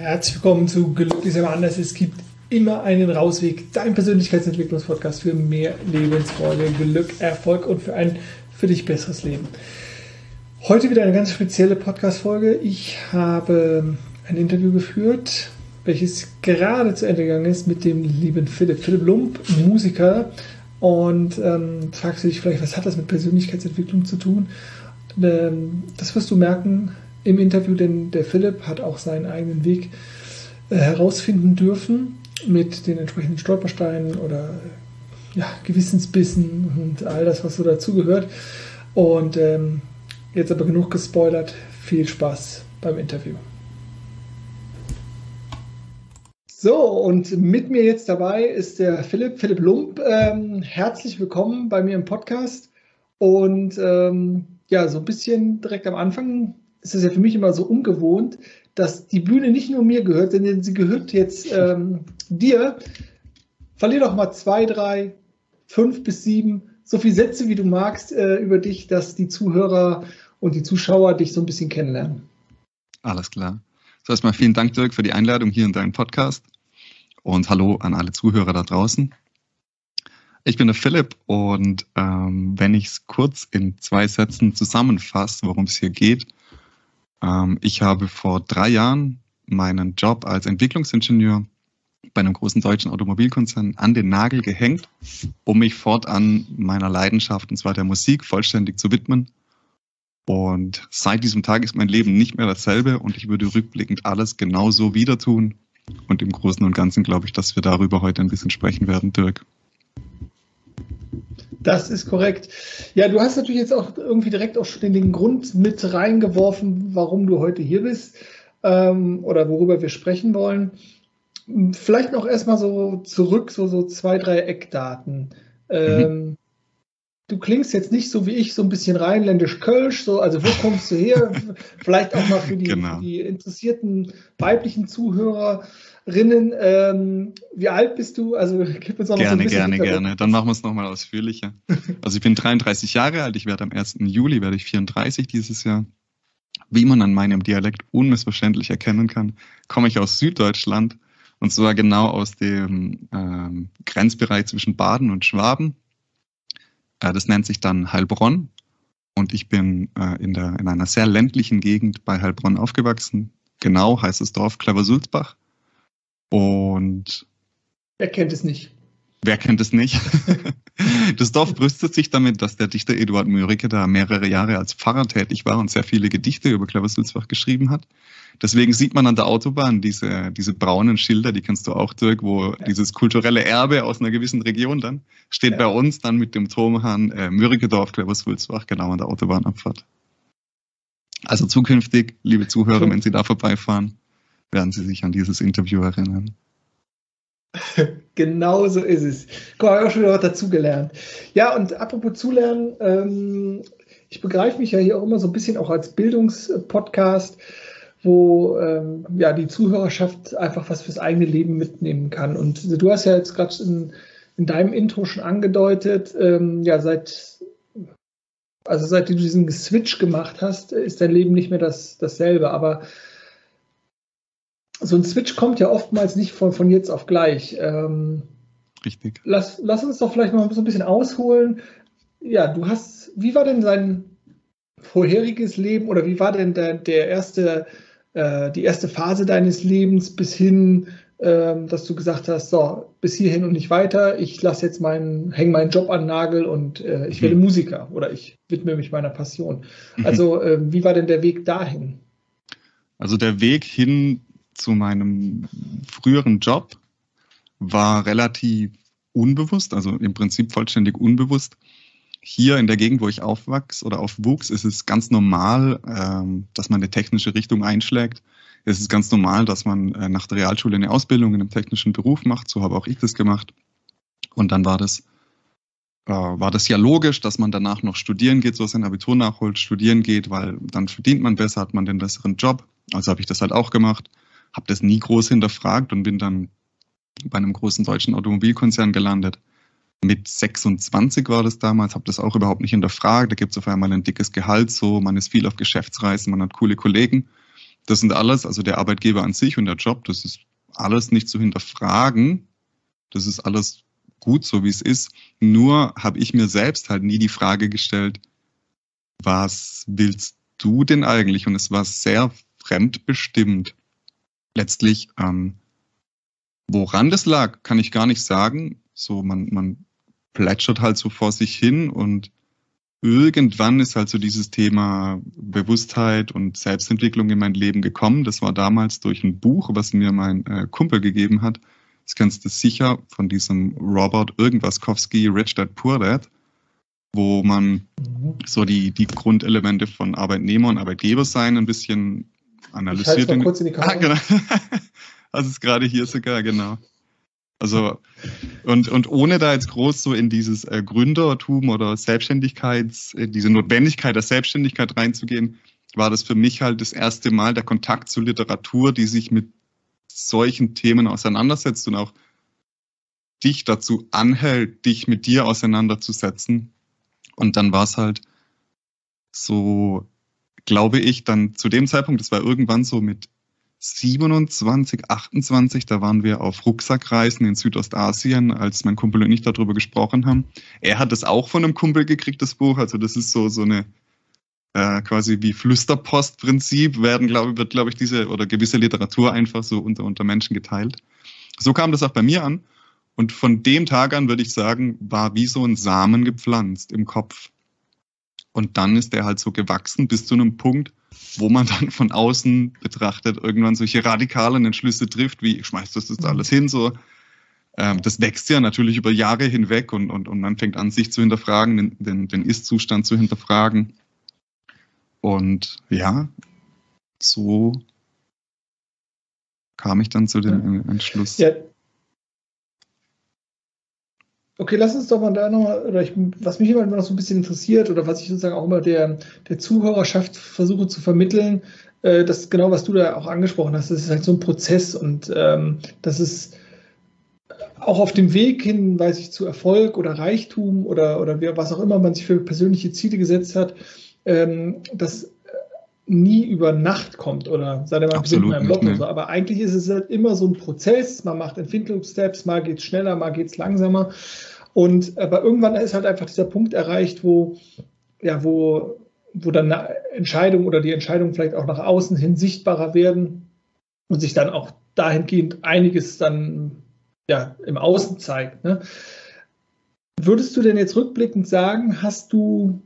Herzlich willkommen zu Glücklich aber anders. Es gibt immer einen Rausweg. Dein Persönlichkeitsentwicklungspodcast für mehr Lebensfreude, Glück, Erfolg und für ein für dich besseres Leben. Heute wieder eine ganz spezielle Podcast-Folge. Ich habe ein Interview geführt, welches gerade zu Ende gegangen ist mit dem lieben Philipp. Philipp Lump, Musiker. Und ähm, fragst du dich vielleicht, was hat das mit Persönlichkeitsentwicklung zu tun? Ähm, das wirst du merken, im Interview, denn der Philipp hat auch seinen eigenen Weg äh, herausfinden dürfen mit den entsprechenden Stolpersteinen oder ja, Gewissensbissen und all das, was so dazugehört. Und ähm, jetzt aber genug gespoilert. Viel Spaß beim Interview. So, und mit mir jetzt dabei ist der Philipp, Philipp Lump. Ähm, herzlich willkommen bei mir im Podcast. Und ähm, ja, so ein bisschen direkt am Anfang ist es ja für mich immer so ungewohnt, dass die Bühne nicht nur mir gehört, denn sie gehört jetzt ähm, dir. Verlier doch mal zwei, drei, fünf bis sieben, so viele Sätze, wie du magst, äh, über dich, dass die Zuhörer und die Zuschauer dich so ein bisschen kennenlernen. Alles klar. So erstmal vielen Dank, Dirk, für die Einladung hier in deinen Podcast. Und hallo an alle Zuhörer da draußen. Ich bin der Philipp und ähm, wenn ich es kurz in zwei Sätzen zusammenfasse, worum es hier geht, ähm, ich habe vor drei Jahren meinen Job als Entwicklungsingenieur bei einem großen deutschen Automobilkonzern an den Nagel gehängt, um mich fortan meiner Leidenschaft, und zwar der Musik, vollständig zu widmen. Und seit diesem Tag ist mein Leben nicht mehr dasselbe und ich würde rückblickend alles genauso wieder tun. Und im Großen und Ganzen glaube ich, dass wir darüber heute ein bisschen sprechen werden, Dirk. Das ist korrekt. Ja, du hast natürlich jetzt auch irgendwie direkt auch schon den Grund mit reingeworfen, warum du heute hier bist ähm, oder worüber wir sprechen wollen. Vielleicht noch erstmal so zurück, so, so zwei, drei Eckdaten. Ähm, mhm. Du klingst jetzt nicht so wie ich, so ein bisschen rheinländisch-kölsch, so, also wo kommst du her? Vielleicht auch mal für die, genau. für die interessierten weiblichen Zuhörer Rinnen. Ähm, wie alt bist du? Also gib uns auch noch gerne, so ein Gerne, gerne, gerne. Dann machen wir es nochmal ausführlicher. Also ich bin 33 Jahre alt, ich werde am 1. Juli, werde ich 34 dieses Jahr. Wie man an meinem Dialekt unmissverständlich erkennen kann, komme ich aus Süddeutschland und zwar genau aus dem ähm, Grenzbereich zwischen Baden und Schwaben. Äh, das nennt sich dann Heilbronn und ich bin äh, in, der, in einer sehr ländlichen Gegend bei Heilbronn aufgewachsen. Genau heißt das Dorf Klaversulzbach. Und wer kennt es nicht? Wer kennt es nicht? Das Dorf brüstet sich damit, dass der Dichter Eduard Mörike da mehrere Jahre als Pfarrer tätig war und sehr viele Gedichte über Klaversulzbach geschrieben hat. Deswegen sieht man an der Autobahn diese, diese braunen Schilder, die kennst du auch, Dirk, wo ja. dieses kulturelle Erbe aus einer gewissen Region dann steht ja. bei uns dann mit dem Turmhahn äh, Mürrikedorf, Klaversulzbach, genau an der Autobahnabfahrt. Also zukünftig, liebe Zuhörer, wenn Sie da vorbeifahren, werden Sie sich an dieses Interview erinnern. genau so ist es. Guck mal, ich habe auch schon wieder was dazugelernt. Ja, und apropos Zulernen, ähm, ich begreife mich ja hier auch immer so ein bisschen auch als Bildungspodcast, wo ähm, ja die Zuhörerschaft einfach was fürs eigene Leben mitnehmen kann. Und du hast ja jetzt gerade in, in deinem Intro schon angedeutet, ähm, ja, seit also seit du diesen Switch gemacht hast, ist dein Leben nicht mehr das, dasselbe. Aber so ein Switch kommt ja oftmals nicht von, von jetzt auf gleich. Ähm, Richtig. Lass, lass uns doch vielleicht mal so ein bisschen ausholen. Ja, du hast, wie war denn dein vorheriges Leben oder wie war denn der, der erste, äh, die erste Phase deines Lebens bis hin, äh, dass du gesagt hast, so, bis hierhin und nicht weiter, ich lasse jetzt meinen, hänge meinen Job an den Nagel und äh, ich werde mhm. Musiker oder ich widme mich meiner Passion. Mhm. Also, äh, wie war denn der Weg dahin? Also der Weg hin zu meinem früheren Job war relativ unbewusst, also im Prinzip vollständig unbewusst. Hier in der Gegend, wo ich aufwachs oder aufwuchs, ist es ganz normal, ähm, dass man eine technische Richtung einschlägt. Es ist ganz normal, dass man äh, nach der Realschule eine Ausbildung in einem technischen Beruf macht. So habe auch ich das gemacht. Und dann war das, äh, war das ja logisch, dass man danach noch studieren geht, so sein Abitur nachholt, studieren geht, weil dann verdient man besser, hat man den besseren Job. Also habe ich das halt auch gemacht habe das nie groß hinterfragt und bin dann bei einem großen deutschen Automobilkonzern gelandet. Mit 26 war das damals, habe das auch überhaupt nicht hinterfragt. Da gibt es auf einmal ein dickes Gehalt, so man ist viel auf Geschäftsreisen, man hat coole Kollegen. Das sind alles, also der Arbeitgeber an sich und der Job, das ist alles nicht zu hinterfragen. Das ist alles gut, so wie es ist. Nur habe ich mir selbst halt nie die Frage gestellt, was willst du denn eigentlich? Und es war sehr fremdbestimmt. Letztlich, ähm, woran das lag, kann ich gar nicht sagen. So, man, man plätschert halt so vor sich hin und irgendwann ist halt so dieses Thema Bewusstheit und Selbstentwicklung in mein Leben gekommen. Das war damals durch ein Buch, was mir mein äh, Kumpel gegeben hat. Das kennst du sicher von diesem Robert Irgendwaskowski, Rich Dad Poor Dad, wo man mhm. so die, die Grundelemente von Arbeitnehmer und Arbeitgeber sein ein bisschen analysiert. Ich mal kurz in die Kamera. Ah, genau. Das ist gerade hier sogar, genau. Also, und, und ohne da jetzt groß so in dieses äh, Gründertum oder Selbstständigkeits, äh, diese Notwendigkeit der Selbstständigkeit reinzugehen, war das für mich halt das erste Mal der Kontakt zu Literatur, die sich mit solchen Themen auseinandersetzt und auch dich dazu anhält, dich mit dir auseinanderzusetzen. Und dann war es halt so, glaube ich, dann zu dem Zeitpunkt, das war irgendwann so mit 27, 28, da waren wir auf Rucksackreisen in Südostasien, als mein Kumpel und ich darüber gesprochen haben. Er hat es auch von einem Kumpel gekriegt, das Buch. Also das ist so, so eine äh, quasi wie Flüsterpostprinzip werden, glaube wird, glaube ich, diese oder gewisse Literatur einfach so unter, unter Menschen geteilt. So kam das auch bei mir an. Und von dem Tag an, würde ich sagen, war wie so ein Samen gepflanzt im Kopf. Und dann ist der halt so gewachsen bis zu einem Punkt, wo man dann von außen betrachtet irgendwann solche radikalen Entschlüsse trifft, wie ich schmeiß das jetzt alles hin, so. Ähm, das wächst ja natürlich über Jahre hinweg und, und, und man fängt an, sich zu hinterfragen, den, den, den Ist-Zustand zu hinterfragen. Und ja, so kam ich dann zu dem Entschluss. Ja, Okay, lass uns doch mal da nochmal, oder ich, was mich immer noch so ein bisschen interessiert oder was ich sozusagen auch immer der, der Zuhörerschaft versuche zu vermitteln, äh, das genau, was du da auch angesprochen hast, das ist halt so ein Prozess und ähm, das ist auch auf dem Weg hin, weiß ich, zu Erfolg oder Reichtum oder, oder was auch immer man sich für persönliche Ziele gesetzt hat, ähm, das nie über Nacht kommt oder sei mal ein Loch so. Aber eigentlich ist es halt immer so ein Prozess. Man macht Entwicklungssteps, mal geht es schneller, mal geht es langsamer. Und aber irgendwann ist halt einfach dieser Punkt erreicht, wo, ja, wo, wo dann eine Entscheidung oder die Entscheidung vielleicht auch nach außen hin sichtbarer werden und sich dann auch dahingehend einiges dann ja, im Außen zeigt. Ne? Würdest du denn jetzt rückblickend sagen, hast du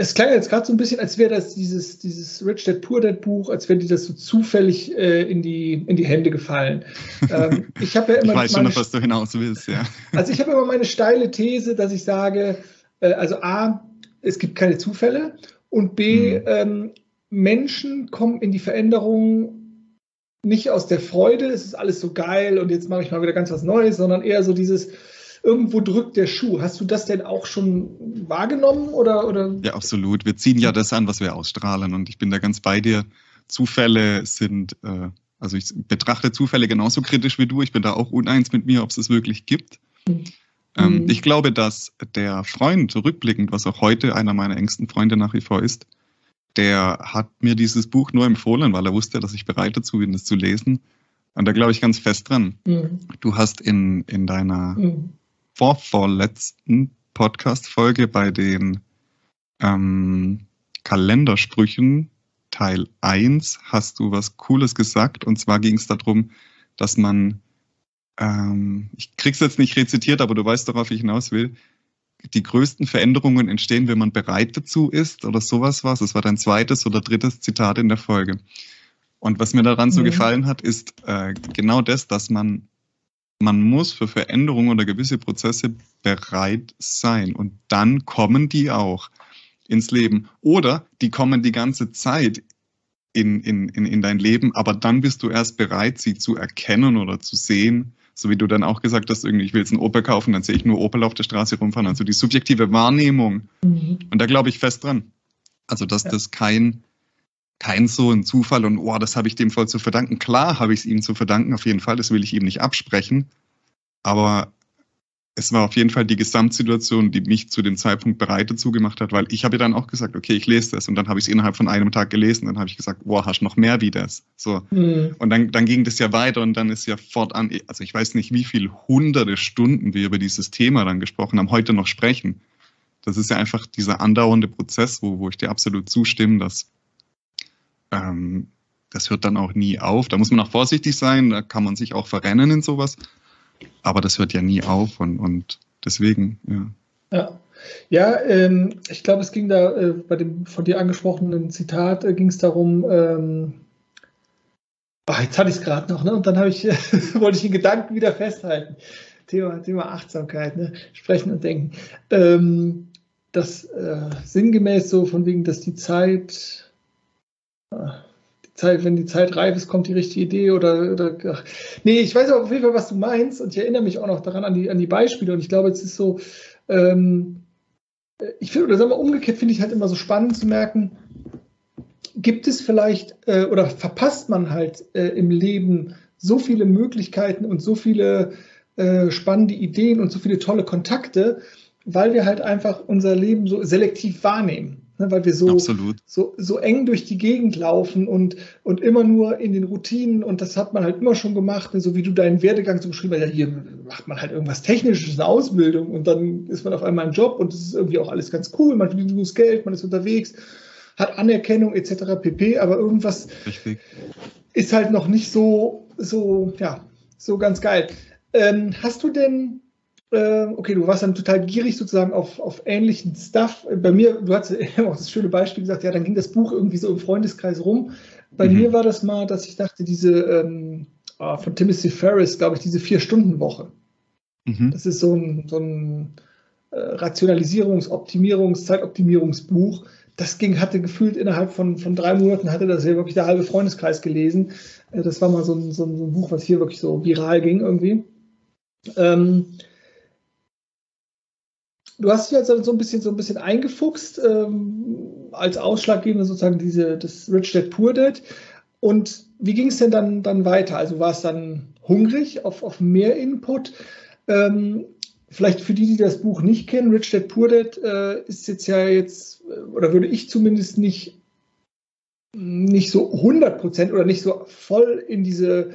es klang jetzt gerade so ein bisschen, als wäre das dieses, dieses Rich Dad Poor Dad Buch, als wäre dir das so zufällig äh, in, die, in die Hände gefallen. Ähm, ich habe ja immer. Ich weiß meine, schon, was du hinaus willst, ja. Also ich habe immer meine steile These, dass ich sage, äh, also A, es gibt keine Zufälle und B, mhm. ähm, Menschen kommen in die Veränderung nicht aus der Freude, es ist alles so geil und jetzt mache ich mal wieder ganz was Neues, sondern eher so dieses, irgendwo drückt der Schuh. Hast du das denn auch schon wahrgenommen oder, oder? Ja, absolut. Wir ziehen ja das an, was wir ausstrahlen und ich bin da ganz bei dir. Zufälle sind, äh, also ich betrachte Zufälle genauso kritisch wie du. Ich bin da auch uneins mit mir, ob es es wirklich gibt. Mhm. Ähm, ich glaube, dass der Freund, rückblickend, was auch heute einer meiner engsten Freunde nach wie vor ist, der hat mir dieses Buch nur empfohlen, weil er wusste, dass ich bereit dazu bin, es zu lesen. Und da glaube ich ganz fest dran. Mhm. Du hast in, in deiner mhm vorvorletzten Podcast-Folge bei den ähm, Kalendersprüchen Teil 1 hast du was Cooles gesagt. Und zwar ging es darum, dass man, ähm, ich krieg's jetzt nicht rezitiert, aber du weißt, worauf ich hinaus will, die größten Veränderungen entstehen, wenn man bereit dazu ist oder sowas was. Das war dein zweites oder drittes Zitat in der Folge. Und was mir daran so mhm. gefallen hat, ist äh, genau das, dass man man muss für Veränderungen oder gewisse Prozesse bereit sein und dann kommen die auch ins Leben. Oder die kommen die ganze Zeit in, in, in, in dein Leben, aber dann bist du erst bereit, sie zu erkennen oder zu sehen. So wie du dann auch gesagt hast, irgendwie, ich will jetzt einen Opel kaufen, dann sehe ich nur Opel auf der Straße rumfahren. Also die subjektive Wahrnehmung. Mhm. Und da glaube ich fest dran. Also, dass ja. das kein, kein so ein Zufall und oh, das habe ich dem voll zu verdanken. Klar habe ich es ihm zu verdanken, auf jeden Fall, das will ich ihm nicht absprechen. Aber es war auf jeden Fall die Gesamtsituation, die mich zu dem Zeitpunkt bereit dazu gemacht hat, weil ich habe ja dann auch gesagt, okay, ich lese das und dann habe ich es innerhalb von einem Tag gelesen. Dann habe ich gesagt, boah, hast noch mehr wie das. So. Mhm. Und dann, dann ging das ja weiter und dann ist ja fortan, also ich weiß nicht, wie viele hunderte Stunden wir über dieses Thema dann gesprochen haben, heute noch sprechen. Das ist ja einfach dieser andauernde Prozess, wo, wo ich dir absolut zustimme, dass ähm, das hört dann auch nie auf. Da muss man auch vorsichtig sein, da kann man sich auch verrennen in sowas. Aber das hört ja nie auf und, und deswegen, ja. Ja, ja ähm, ich glaube, es ging da äh, bei dem von dir angesprochenen Zitat, äh, ging es darum, ähm, ach, jetzt hatte ich es gerade noch, ne? Und dann ich, wollte ich den Gedanken wieder festhalten. Thema, Thema Achtsamkeit, ne? Sprechen und Denken. Ähm, das äh, sinngemäß so von wegen, dass die Zeit, ah, Zeit, wenn die Zeit reif ist, kommt die richtige Idee oder, oder ach. nee, ich weiß auf jeden Fall, was du meinst und ich erinnere mich auch noch daran an die, an die Beispiele und ich glaube, es ist so, ähm, ich finde, oder sagen wir umgekehrt, finde ich halt immer so spannend zu merken, gibt es vielleicht äh, oder verpasst man halt äh, im Leben so viele Möglichkeiten und so viele äh, spannende Ideen und so viele tolle Kontakte, weil wir halt einfach unser Leben so selektiv wahrnehmen ne, weil wir so, so, so eng durch die Gegend laufen und, und immer nur in den Routinen und das hat man halt immer schon gemacht, so wie du deinen Werdegang so beschrieben hast, ja, hier macht man halt irgendwas Technisches, eine Ausbildung und dann ist man auf einmal im Job und das ist irgendwie auch alles ganz cool, man verdient gutes Geld, man ist unterwegs, hat Anerkennung etc. pp, aber irgendwas Richtig. ist halt noch nicht so, so, ja, so ganz geil. Ähm, hast du denn okay, du warst dann total gierig sozusagen auf, auf ähnlichen Stuff. Bei mir, du hast auch das schöne Beispiel gesagt, ja, dann ging das Buch irgendwie so im Freundeskreis rum. Bei mhm. mir war das mal, dass ich dachte, diese ähm, ah, von Timothy Ferris, glaube ich, diese Vier-Stunden-Woche. Mhm. Das ist so ein, so ein äh, Rationalisierungs-, Optimierungs-, Zeitoptimierungsbuch. Das ging, hatte gefühlt innerhalb von, von drei Monaten, hatte das ja wirklich der halbe Freundeskreis gelesen. Äh, das war mal so ein, so ein Buch, was hier wirklich so viral ging irgendwie. Ähm, du hast dich also so ein bisschen so ein bisschen eingefuchst ähm, als ausschlaggebende sozusagen diese das Rich Dad Poor Dad. Und wie ging es denn dann dann weiter? Also war es dann hungrig auf, auf mehr Input? Ähm, vielleicht für die, die das Buch nicht kennen, Rich Dad Poor Dad äh, ist jetzt ja jetzt oder würde ich zumindest nicht nicht so 100 Prozent oder nicht so voll in diese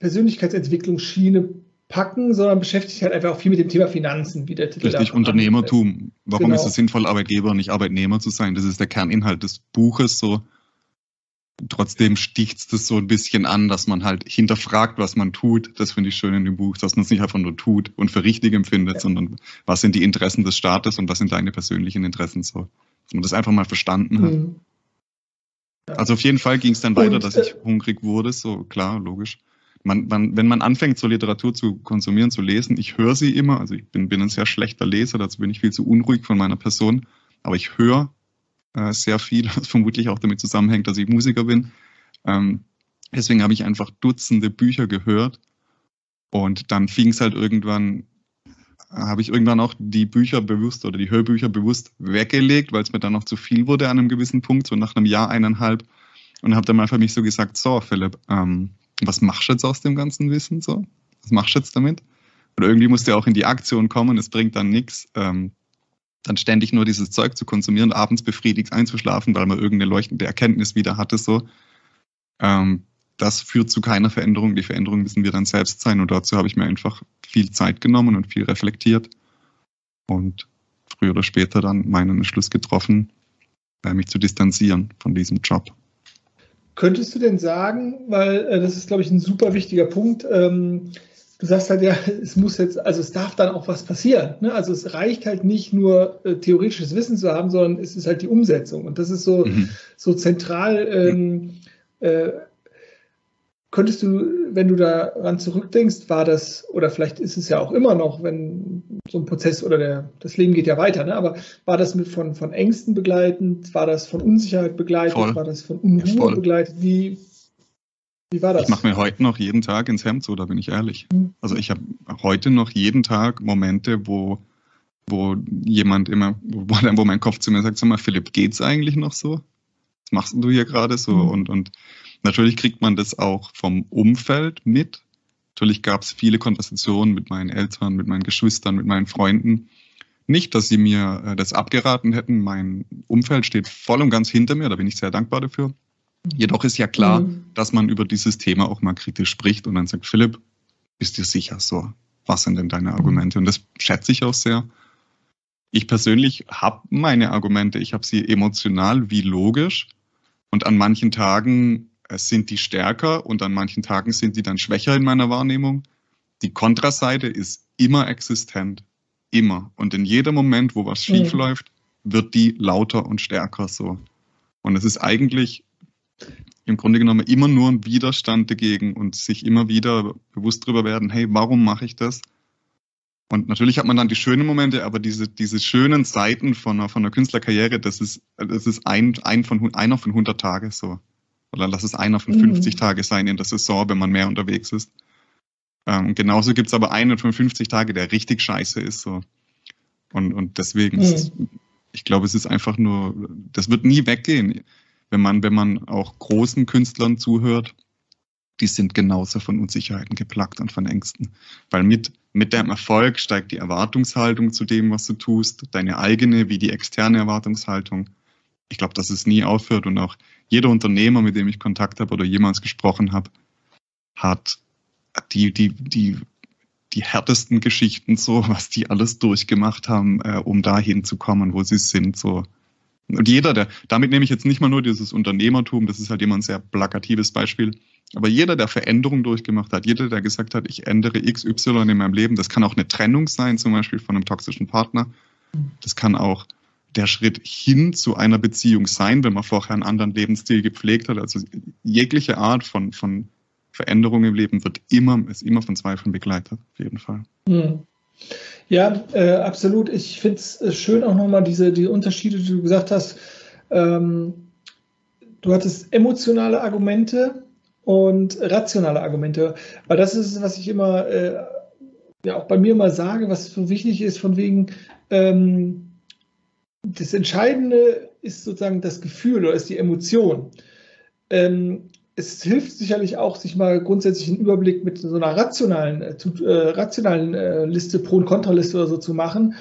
Persönlichkeitsentwicklungsschiene packen, sondern beschäftigt sich halt einfach auch viel mit dem Thema Finanzen, wie der Titel Richtig, Unternehmertum. Warum genau. ist es sinnvoll, Arbeitgeber und nicht Arbeitnehmer zu sein? Das ist der Kerninhalt des Buches so. Trotzdem sticht es so ein bisschen an, dass man halt hinterfragt, was man tut. Das finde ich schön in dem Buch, dass man es nicht einfach nur tut und für richtig empfindet, ja. sondern was sind die Interessen des Staates und was sind deine persönlichen Interessen so. Dass man das einfach mal verstanden hat. Mhm. Ja. Also auf jeden Fall ging es dann weiter, und, dass ich äh, hungrig wurde, so klar, logisch man, man, wenn man anfängt, so Literatur zu konsumieren, zu lesen, ich höre sie immer, also ich bin, bin ein sehr schlechter Leser, dazu bin ich viel zu unruhig von meiner Person, aber ich höre äh, sehr viel, was vermutlich auch damit zusammenhängt, dass ich Musiker bin. Ähm, deswegen habe ich einfach Dutzende Bücher gehört und dann fing es halt irgendwann, habe ich irgendwann auch die Bücher bewusst oder die Hörbücher bewusst weggelegt, weil es mir dann noch zu viel wurde an einem gewissen Punkt, so nach einem Jahr, eineinhalb. Und habe dann mal für mich so gesagt, so Philipp, ähm, was machst du jetzt aus dem ganzen Wissen so? Was machst du jetzt damit? Oder irgendwie musst du auch in die Aktion kommen, es bringt dann nichts, ähm, dann ständig nur dieses Zeug zu konsumieren, abends befriedigt einzuschlafen, weil man irgendeine leuchtende Erkenntnis wieder hatte, so. Ähm, das führt zu keiner Veränderung. Die Veränderung müssen wir dann selbst sein. Und dazu habe ich mir einfach viel Zeit genommen und viel reflektiert. Und früher oder später dann meinen Entschluss getroffen, äh, mich zu distanzieren von diesem Job. Könntest du denn sagen, weil äh, das ist, glaube ich, ein super wichtiger Punkt, ähm, du sagst halt ja, es muss jetzt, also es darf dann auch was passieren. Ne? Also es reicht halt nicht nur äh, theoretisches Wissen zu haben, sondern es ist halt die Umsetzung. Und das ist so, mhm. so zentral ähm, äh, Könntest du, wenn du daran zurückdenkst, war das, oder vielleicht ist es ja auch immer noch, wenn so ein Prozess oder der, das Leben geht ja weiter, ne? aber war das mit von, von Ängsten begleitend, war das von Unsicherheit begleitet, Voll. war das von Unruhe ja, begleitet? Wie, wie war das? Ich mache mir heute noch jeden Tag ins Hemd so, da bin ich ehrlich. Mhm. Also ich habe heute noch jeden Tag Momente, wo, wo jemand immer, wo, wo mein Kopf zu mir sagt, sag mal, Philipp, geht's eigentlich noch so? Was machst du hier gerade so? Mhm. Und, und Natürlich kriegt man das auch vom Umfeld mit. Natürlich gab es viele Konversationen mit meinen Eltern, mit meinen Geschwistern, mit meinen Freunden. Nicht, dass sie mir äh, das abgeraten hätten. Mein Umfeld steht voll und ganz hinter mir, da bin ich sehr dankbar dafür. Jedoch ist ja klar, mhm. dass man über dieses Thema auch mal kritisch spricht und dann sagt, Philipp, bist dir sicher so? Was sind denn deine Argumente? Und das schätze ich auch sehr. Ich persönlich habe meine Argumente, ich habe sie emotional wie logisch und an manchen Tagen sind die stärker und an manchen Tagen sind die dann schwächer in meiner Wahrnehmung. Die Kontraseite ist immer existent, immer. Und in jedem Moment, wo was schief läuft, wird die lauter und stärker so. Und es ist eigentlich im Grunde genommen immer nur ein Widerstand dagegen und sich immer wieder bewusst darüber werden, hey, warum mache ich das? Und natürlich hat man dann die schönen Momente, aber diese, diese schönen Seiten von einer, von einer Künstlerkarriere, das ist, das ist ein, ein von, einer von 100 Tage so. Oder lass es einer von 50 mhm. Tage sein in der Saison, wenn man mehr unterwegs ist. Ähm, genauso gibt's aber einen von 50 Tage, der richtig scheiße ist. So. Und, und deswegen, mhm. ist, ich glaube, es ist einfach nur, das wird nie weggehen wenn man, wenn man auch großen Künstlern zuhört, die sind genauso von Unsicherheiten geplagt und von Ängsten. Weil mit, mit dem Erfolg steigt die Erwartungshaltung zu dem, was du tust, deine eigene wie die externe Erwartungshaltung. Ich glaube, dass es nie aufhört und auch jeder Unternehmer, mit dem ich Kontakt habe oder jemals gesprochen habe, hat die, die, die, die härtesten Geschichten so, was die alles durchgemacht haben, äh, um dahin zu kommen, wo sie sind, so und jeder, der, damit nehme ich jetzt nicht mal nur dieses Unternehmertum, das ist halt immer ein sehr plakatives Beispiel, aber jeder, der Veränderung durchgemacht hat, jeder, der gesagt hat, ich ändere XY in meinem Leben, das kann auch eine Trennung sein, zum Beispiel von einem toxischen Partner. Das kann auch der Schritt hin zu einer Beziehung sein, wenn man vorher einen anderen Lebensstil gepflegt hat. Also jegliche Art von, von Veränderung im Leben wird immer, ist immer von Zweifeln begleitet, auf jeden Fall. Mhm. Ja, äh, absolut. Ich finde es äh, schön auch nochmal diese die Unterschiede, die du gesagt hast. Ähm, du hattest emotionale Argumente und rationale Argumente. Weil das ist, was ich immer, äh, ja auch bei mir mal sage, was so wichtig ist, von wegen, ähm, das Entscheidende ist sozusagen das Gefühl oder ist die Emotion. Ähm, es hilft sicherlich auch, sich mal grundsätzlich einen Überblick mit so einer rationalen, äh, äh, rationalen äh, Liste, Pro- und Kontraliste oder so zu machen.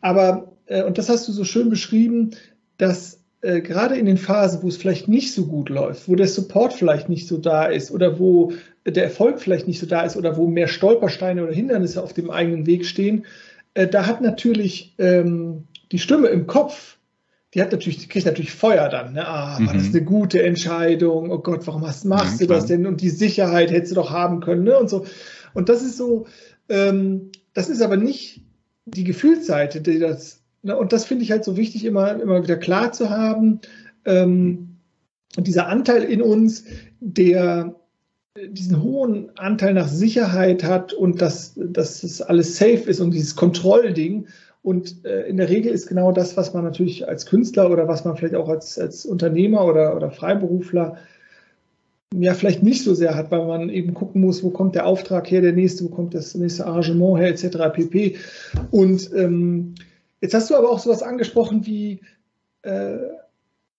Aber, äh, und das hast du so schön beschrieben, dass äh, gerade in den Phasen, wo es vielleicht nicht so gut läuft, wo der Support vielleicht nicht so da ist oder wo der Erfolg vielleicht nicht so da ist oder wo mehr Stolpersteine oder Hindernisse auf dem eigenen Weg stehen, äh, da hat natürlich ähm, die Stimme im Kopf die hat natürlich, die kriegt natürlich Feuer dann. Ne? Ah, war mhm. das eine gute Entscheidung? Oh Gott, warum hast, machst ja, du das denn? Und die Sicherheit hättest du doch haben können, ne? Und so. Und das ist so, ähm, das ist aber nicht die Gefühlsseite, die das, ne? und das finde ich halt so wichtig, immer, immer wieder klar zu haben. Ähm, und dieser Anteil in uns, der diesen hohen Anteil nach Sicherheit hat und dass, dass das alles safe ist und dieses Kontrollding und äh, in der Regel ist genau das, was man natürlich als Künstler oder was man vielleicht auch als, als Unternehmer oder, oder Freiberufler ja vielleicht nicht so sehr hat, weil man eben gucken muss, wo kommt der Auftrag her, der nächste, wo kommt das nächste Arrangement her, etc. pp. Und ähm, jetzt hast du aber auch sowas angesprochen wie äh,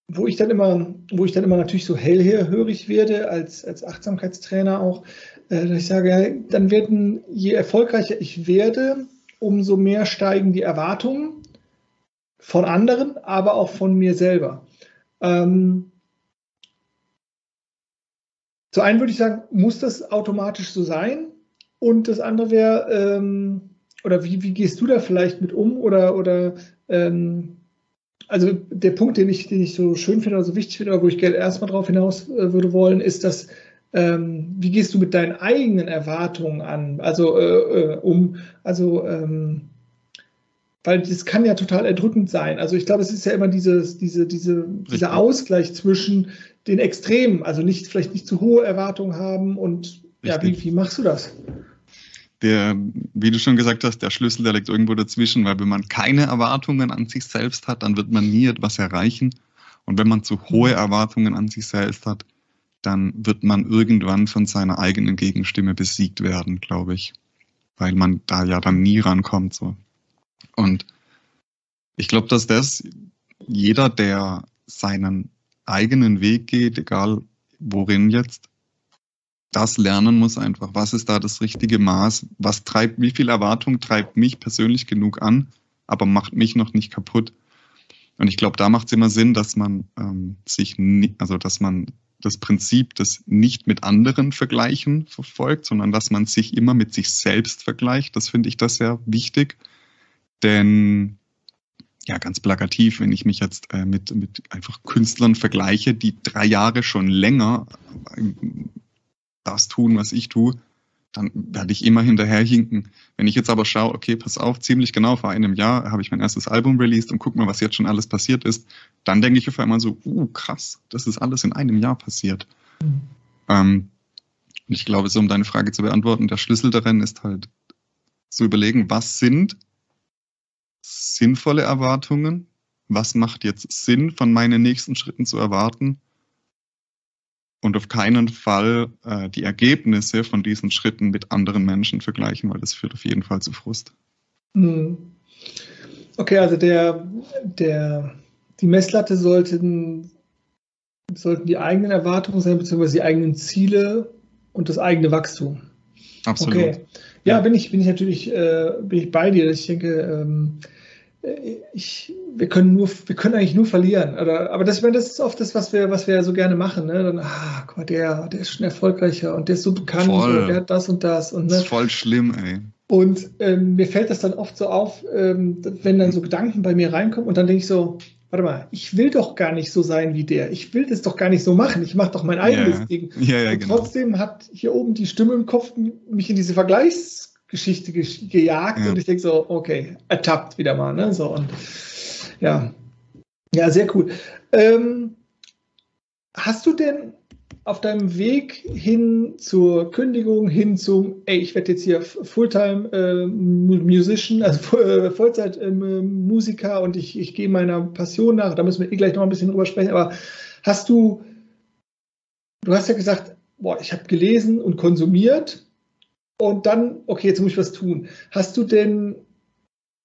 wo ich dann immer, wo ich dann immer natürlich so hellhörig werde als, als Achtsamkeitstrainer auch, äh, dass ich sage, dann werden, je erfolgreicher ich werde, umso mehr steigen die Erwartungen von anderen, aber auch von mir selber. Ähm, zu einem würde ich sagen, muss das automatisch so sein? Und das andere wäre, ähm, oder wie, wie gehst du da vielleicht mit um? Oder, oder ähm, also der Punkt, den ich, den ich so schön finde oder so wichtig finde, oder wo ich gerne erstmal drauf hinaus äh, würde wollen, ist, dass ähm, wie gehst du mit deinen eigenen Erwartungen an? Also äh, äh, um, also ähm, weil das kann ja total erdrückend sein. Also ich glaube, es ist ja immer dieses, diese, diese, dieser Ausgleich zwischen den Extremen, also nicht vielleicht nicht zu hohe Erwartungen haben und Richtig. ja, wie, wie machst du das? Der, wie du schon gesagt hast, der Schlüssel, der liegt irgendwo dazwischen, weil wenn man keine Erwartungen an sich selbst hat, dann wird man nie etwas erreichen. Und wenn man zu hohe Erwartungen an sich selbst hat, dann wird man irgendwann von seiner eigenen Gegenstimme besiegt werden, glaube ich. Weil man da ja dann nie rankommt. So. Und ich glaube, dass das jeder, der seinen eigenen Weg geht, egal worin jetzt, das lernen muss einfach. Was ist da das richtige Maß? Was treibt, wie viel Erwartung treibt mich persönlich genug an, aber macht mich noch nicht kaputt? Und ich glaube, da macht es immer Sinn, dass man ähm, sich, nie, also dass man das Prinzip des nicht mit anderen vergleichen verfolgt, sondern dass man sich immer mit sich selbst vergleicht. Das finde ich das sehr wichtig. Denn ja, ganz plakativ, wenn ich mich jetzt äh, mit, mit einfach Künstlern vergleiche, die drei Jahre schon länger äh, das tun, was ich tue, dann werde ich immer hinterherhinken. Wenn ich jetzt aber schaue, okay, pass auf, ziemlich genau vor einem Jahr habe ich mein erstes Album released und guck mal, was jetzt schon alles passiert ist, dann denke ich auf einmal so, uh, krass, das ist alles in einem Jahr passiert. Mhm. Ähm, ich glaube, so um deine Frage zu beantworten, der Schlüssel darin ist halt zu überlegen, was sind sinnvolle Erwartungen, was macht jetzt Sinn von meinen nächsten Schritten zu erwarten und auf keinen Fall äh, die Ergebnisse von diesen Schritten mit anderen Menschen vergleichen, weil das führt auf jeden Fall zu Frust. Hm. Okay, also der, der, die Messlatte sollten, sollten die eigenen Erwartungen sein, beziehungsweise die eigenen Ziele und das eigene Wachstum. Absolut. Okay. Ja, bin ich, bin ich natürlich äh, bin ich bei dir. Ich denke, ähm, ich, wir können nur, wir können eigentlich nur verlieren. Oder, aber das, das ist oft das, was wir, was wir so gerne machen. Ne? Dann, ah, guck mal, der, der ist schon erfolgreicher und der ist so bekannt und der hat das und das. Und, ne? Das ist voll schlimm, ey. Und ähm, mir fällt das dann oft so auf, ähm, wenn dann so Gedanken bei mir reinkommen und dann denke ich so, warte mal, ich will doch gar nicht so sein wie der. Ich will das doch gar nicht so machen. Ich mache doch mein eigenes yeah. Ding. Ja, ja, und genau. trotzdem hat hier oben die Stimme im Kopf mich in diese Vergleichs Geschichte gejagt ja. und ich denke so, okay, ertappt wieder mal. Ne? So, und ja, ja, sehr cool. Ähm, hast du denn auf deinem Weg hin zur Kündigung, hin zum, ey, ich werde jetzt hier Fulltime äh, Musician, also äh, Vollzeit äh, Musiker und ich, ich gehe meiner Passion nach, da müssen wir eh gleich noch ein bisschen drüber sprechen, aber hast du, du hast ja gesagt, boah, ich habe gelesen und konsumiert und dann, okay, jetzt muss ich was tun. Hast du denn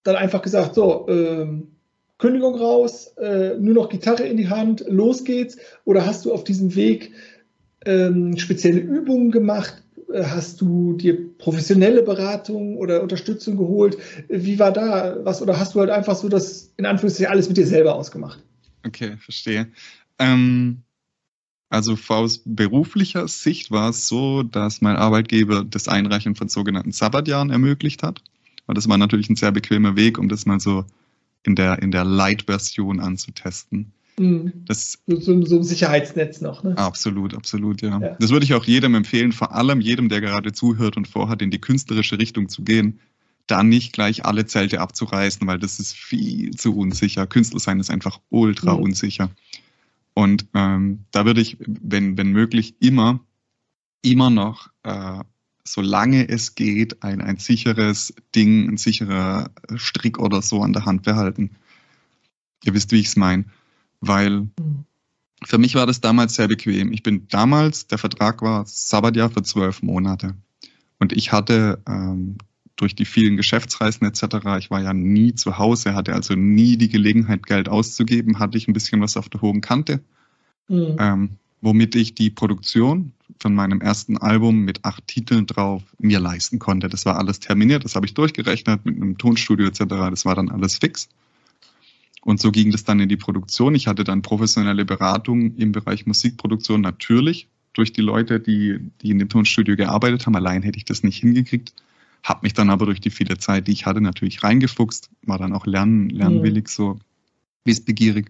dann einfach gesagt, so, ähm, Kündigung raus, äh, nur noch Gitarre in die Hand, los geht's? Oder hast du auf diesem Weg ähm, spezielle Übungen gemacht? Äh, hast du dir professionelle Beratung oder Unterstützung geholt? Wie war da was? Oder hast du halt einfach so das in Anführungszeichen alles mit dir selber ausgemacht? Okay, verstehe. Ähm, also aus beruflicher Sicht war es so, dass mein Arbeitgeber das Einreichen von sogenannten Sabbatjahren ermöglicht hat. Und das war natürlich ein sehr bequemer Weg, um das mal so in der, in der Light-Version anzutesten. Mhm. Das, so, so, ein Sicherheitsnetz noch, ne? Absolut, absolut, ja. ja. Das würde ich auch jedem empfehlen, vor allem jedem, der gerade zuhört und vorhat, in die künstlerische Richtung zu gehen, da nicht gleich alle Zelte abzureißen, weil das ist viel zu unsicher. Künstler sein ist einfach ultra mhm. unsicher. Und ähm, da würde ich, wenn, wenn möglich, immer, immer noch, äh, solange es geht, ein, ein sicheres Ding, ein sicherer Strick oder so an der Hand behalten. Ihr wisst, wie ich es meine. Weil für mich war das damals sehr bequem. Ich bin damals, der Vertrag war Sabbatjahr für zwölf Monate. Und ich hatte ähm, durch die vielen Geschäftsreisen etc. Ich war ja nie zu Hause, hatte also nie die Gelegenheit, Geld auszugeben, hatte ich ein bisschen was auf der hohen Kante, mhm. ähm, womit ich die Produktion von meinem ersten Album mit acht Titeln drauf mir leisten konnte. Das war alles terminiert, das habe ich durchgerechnet mit einem Tonstudio etc. Das war dann alles fix. Und so ging das dann in die Produktion. Ich hatte dann professionelle Beratung im Bereich Musikproduktion natürlich durch die Leute, die, die in dem Tonstudio gearbeitet haben. Allein hätte ich das nicht hingekriegt. Habe mich dann aber durch die viele Zeit, die ich hatte, natürlich reingefuchst, war dann auch lernen, lernwillig, so wissbegierig.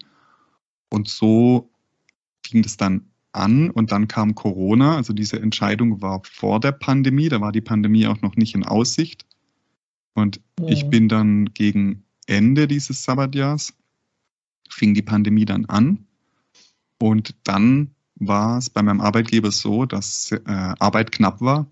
Und so ging das dann an und dann kam Corona. Also diese Entscheidung war vor der Pandemie, da war die Pandemie auch noch nicht in Aussicht. Und ja. ich bin dann gegen Ende dieses Sabbatjahrs, fing die Pandemie dann an. Und dann war es bei meinem Arbeitgeber so, dass äh, Arbeit knapp war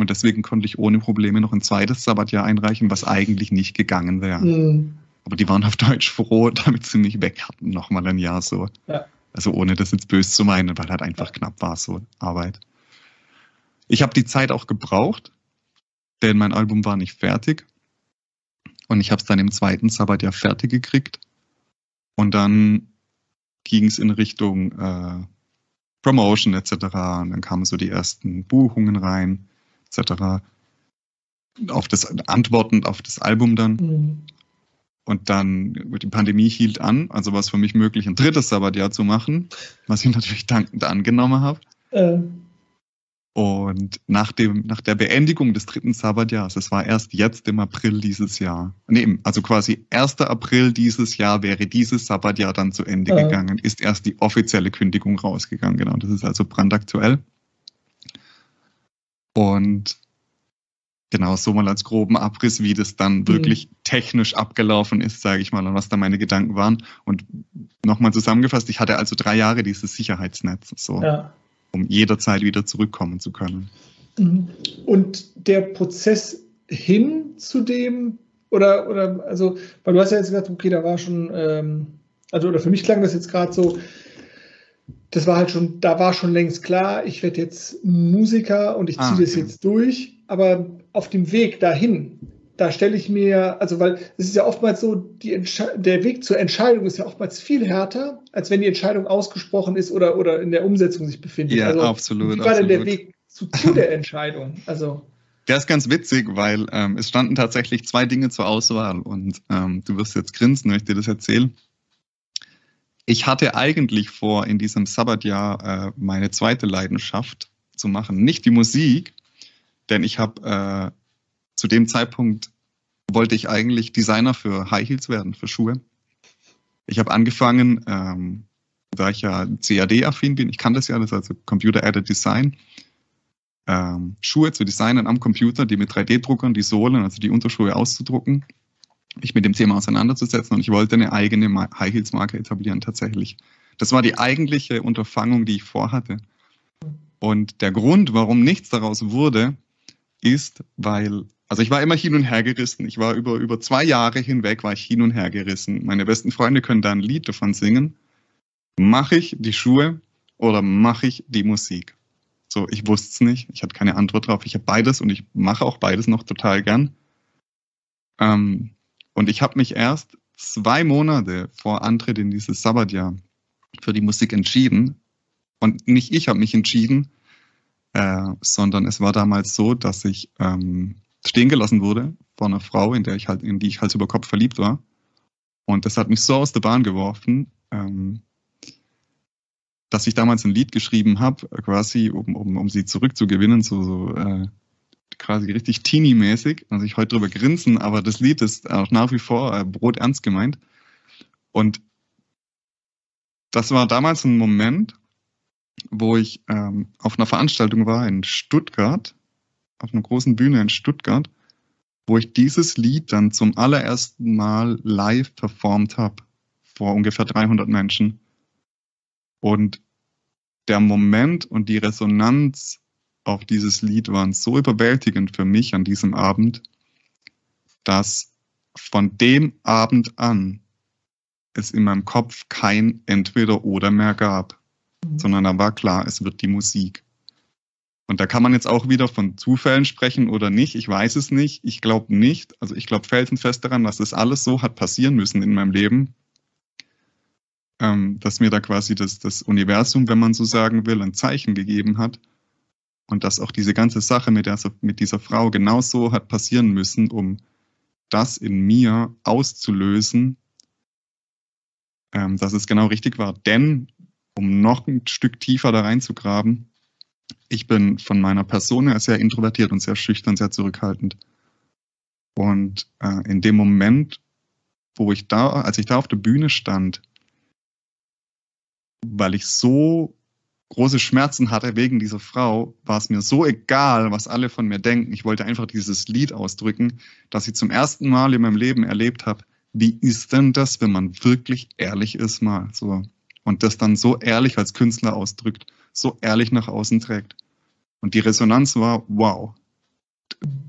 und deswegen konnte ich ohne Probleme noch ein zweites Sabbatjahr einreichen, was eigentlich nicht gegangen wäre. Mhm. Aber die waren auf Deutsch froh, damit sie mich weg hatten, nochmal ein Jahr so. Ja. Also ohne das jetzt böse zu meinen, weil halt einfach knapp war so Arbeit. Ich habe die Zeit auch gebraucht, denn mein Album war nicht fertig. Und ich habe es dann im zweiten Sabbatjahr fertig gekriegt. Und dann ging es in Richtung äh, Promotion etc. Und dann kamen so die ersten Buchungen rein etc. Auf das Antworten auf das Album dann. Mhm. Und dann, die Pandemie hielt an, also war es für mich möglich, ein drittes Sabbatjahr zu machen, was ich natürlich dankend angenommen habe. Äh. Und nach, dem, nach der Beendigung des dritten Sabbatjahres, es war erst jetzt im April dieses Jahr, nee, also quasi 1. April dieses Jahr wäre dieses Sabbatjahr dann zu Ende äh. gegangen, ist erst die offizielle Kündigung rausgegangen. Genau, das ist also brandaktuell. Und genau so mal als groben Abriss, wie das dann mhm. wirklich technisch abgelaufen ist, sage ich mal, und was da meine Gedanken waren. Und nochmal zusammengefasst, ich hatte also drei Jahre dieses Sicherheitsnetz. So. Ja um jederzeit wieder zurückkommen zu können. Mhm. Und der Prozess hin zu dem, oder, oder, also, weil du hast ja jetzt gesagt, okay, da war schon, ähm, also, oder für mich klang das jetzt gerade so, das war halt schon, da war schon längst klar, ich werde jetzt Musiker und ich ziehe ah, okay. das jetzt durch, aber auf dem Weg dahin, da stelle ich mir, also weil es ist ja oftmals so, der Weg zur Entscheidung ist ja oftmals viel härter, als wenn die Entscheidung ausgesprochen ist oder, oder in der Umsetzung sich befindet. Ja, also, absolut. Wie war absolut. denn der Weg zu, zu der Entscheidung? Also der ist ganz witzig, weil ähm, es standen tatsächlich zwei Dinge zur Auswahl und ähm, du wirst jetzt grinsen, wenn ich dir das erzähle. Ich hatte eigentlich vor, in diesem Sabbatjahr äh, meine zweite Leidenschaft zu machen, nicht die Musik, denn ich habe äh, zu dem Zeitpunkt wollte ich eigentlich Designer für High Heels werden, für Schuhe. Ich habe angefangen, ähm, da ich ja CAD-affin bin, ich kann das ja, ist also Computer-Aided Design, ähm, Schuhe zu designen am Computer, die mit 3D-Druckern, die Sohlen, also die Unterschuhe auszudrucken, mich mit dem Thema auseinanderzusetzen und ich wollte eine eigene High Heels Marke etablieren tatsächlich. Das war die eigentliche Unterfangung, die ich vorhatte. Und der Grund, warum nichts daraus wurde, ist, weil also ich war immer hin und her gerissen. Ich war über, über zwei Jahre hinweg war ich hin und her gerissen. Meine besten Freunde können da ein Lied davon singen. Mache ich die Schuhe oder mache ich die Musik? So, ich wusste es nicht. Ich hatte keine Antwort drauf. Ich habe beides und ich mache auch beides noch total gern. Ähm, und ich habe mich erst zwei Monate vor Antritt in dieses Sabbatjahr für die Musik entschieden. Und nicht ich habe mich entschieden, äh, sondern es war damals so, dass ich ähm, stehen gelassen wurde von einer Frau, in der ich halt, in die ich Hals über Kopf verliebt war. Und das hat mich so aus der Bahn geworfen, ähm, dass ich damals ein Lied geschrieben habe, quasi, um, um, um sie zurückzugewinnen, so, so äh, quasi richtig teeny-mäßig. Also ich heute drüber grinsen, aber das Lied ist auch nach wie vor äh, brot ernst gemeint. Und das war damals ein Moment, wo ich ähm, auf einer Veranstaltung war in Stuttgart auf einer großen Bühne in Stuttgart, wo ich dieses Lied dann zum allerersten Mal live performt habe vor ungefähr 300 Menschen. Und der Moment und die Resonanz auf dieses Lied waren so überwältigend für mich an diesem Abend, dass von dem Abend an es in meinem Kopf kein Entweder-Oder mehr gab, mhm. sondern da war klar, es wird die Musik. Und da kann man jetzt auch wieder von Zufällen sprechen oder nicht. Ich weiß es nicht. Ich glaube nicht. Also ich glaube felsenfest daran, dass das alles so hat passieren müssen in meinem Leben, ähm, dass mir da quasi das, das Universum, wenn man so sagen will, ein Zeichen gegeben hat. Und dass auch diese ganze Sache mit, der, mit dieser Frau genauso hat passieren müssen, um das in mir auszulösen, ähm, dass es genau richtig war. Denn, um noch ein Stück tiefer da reinzugraben, ich bin von meiner Person her sehr introvertiert und sehr schüchtern, sehr zurückhaltend. Und äh, in dem Moment, wo ich da, als ich da auf der Bühne stand, weil ich so große Schmerzen hatte wegen dieser Frau, war es mir so egal, was alle von mir denken. Ich wollte einfach dieses Lied ausdrücken, dass ich zum ersten Mal in meinem Leben erlebt habe, wie ist denn das, wenn man wirklich ehrlich ist mal so und das dann so ehrlich als Künstler ausdrückt so ehrlich nach außen trägt. Und die Resonanz war, wow,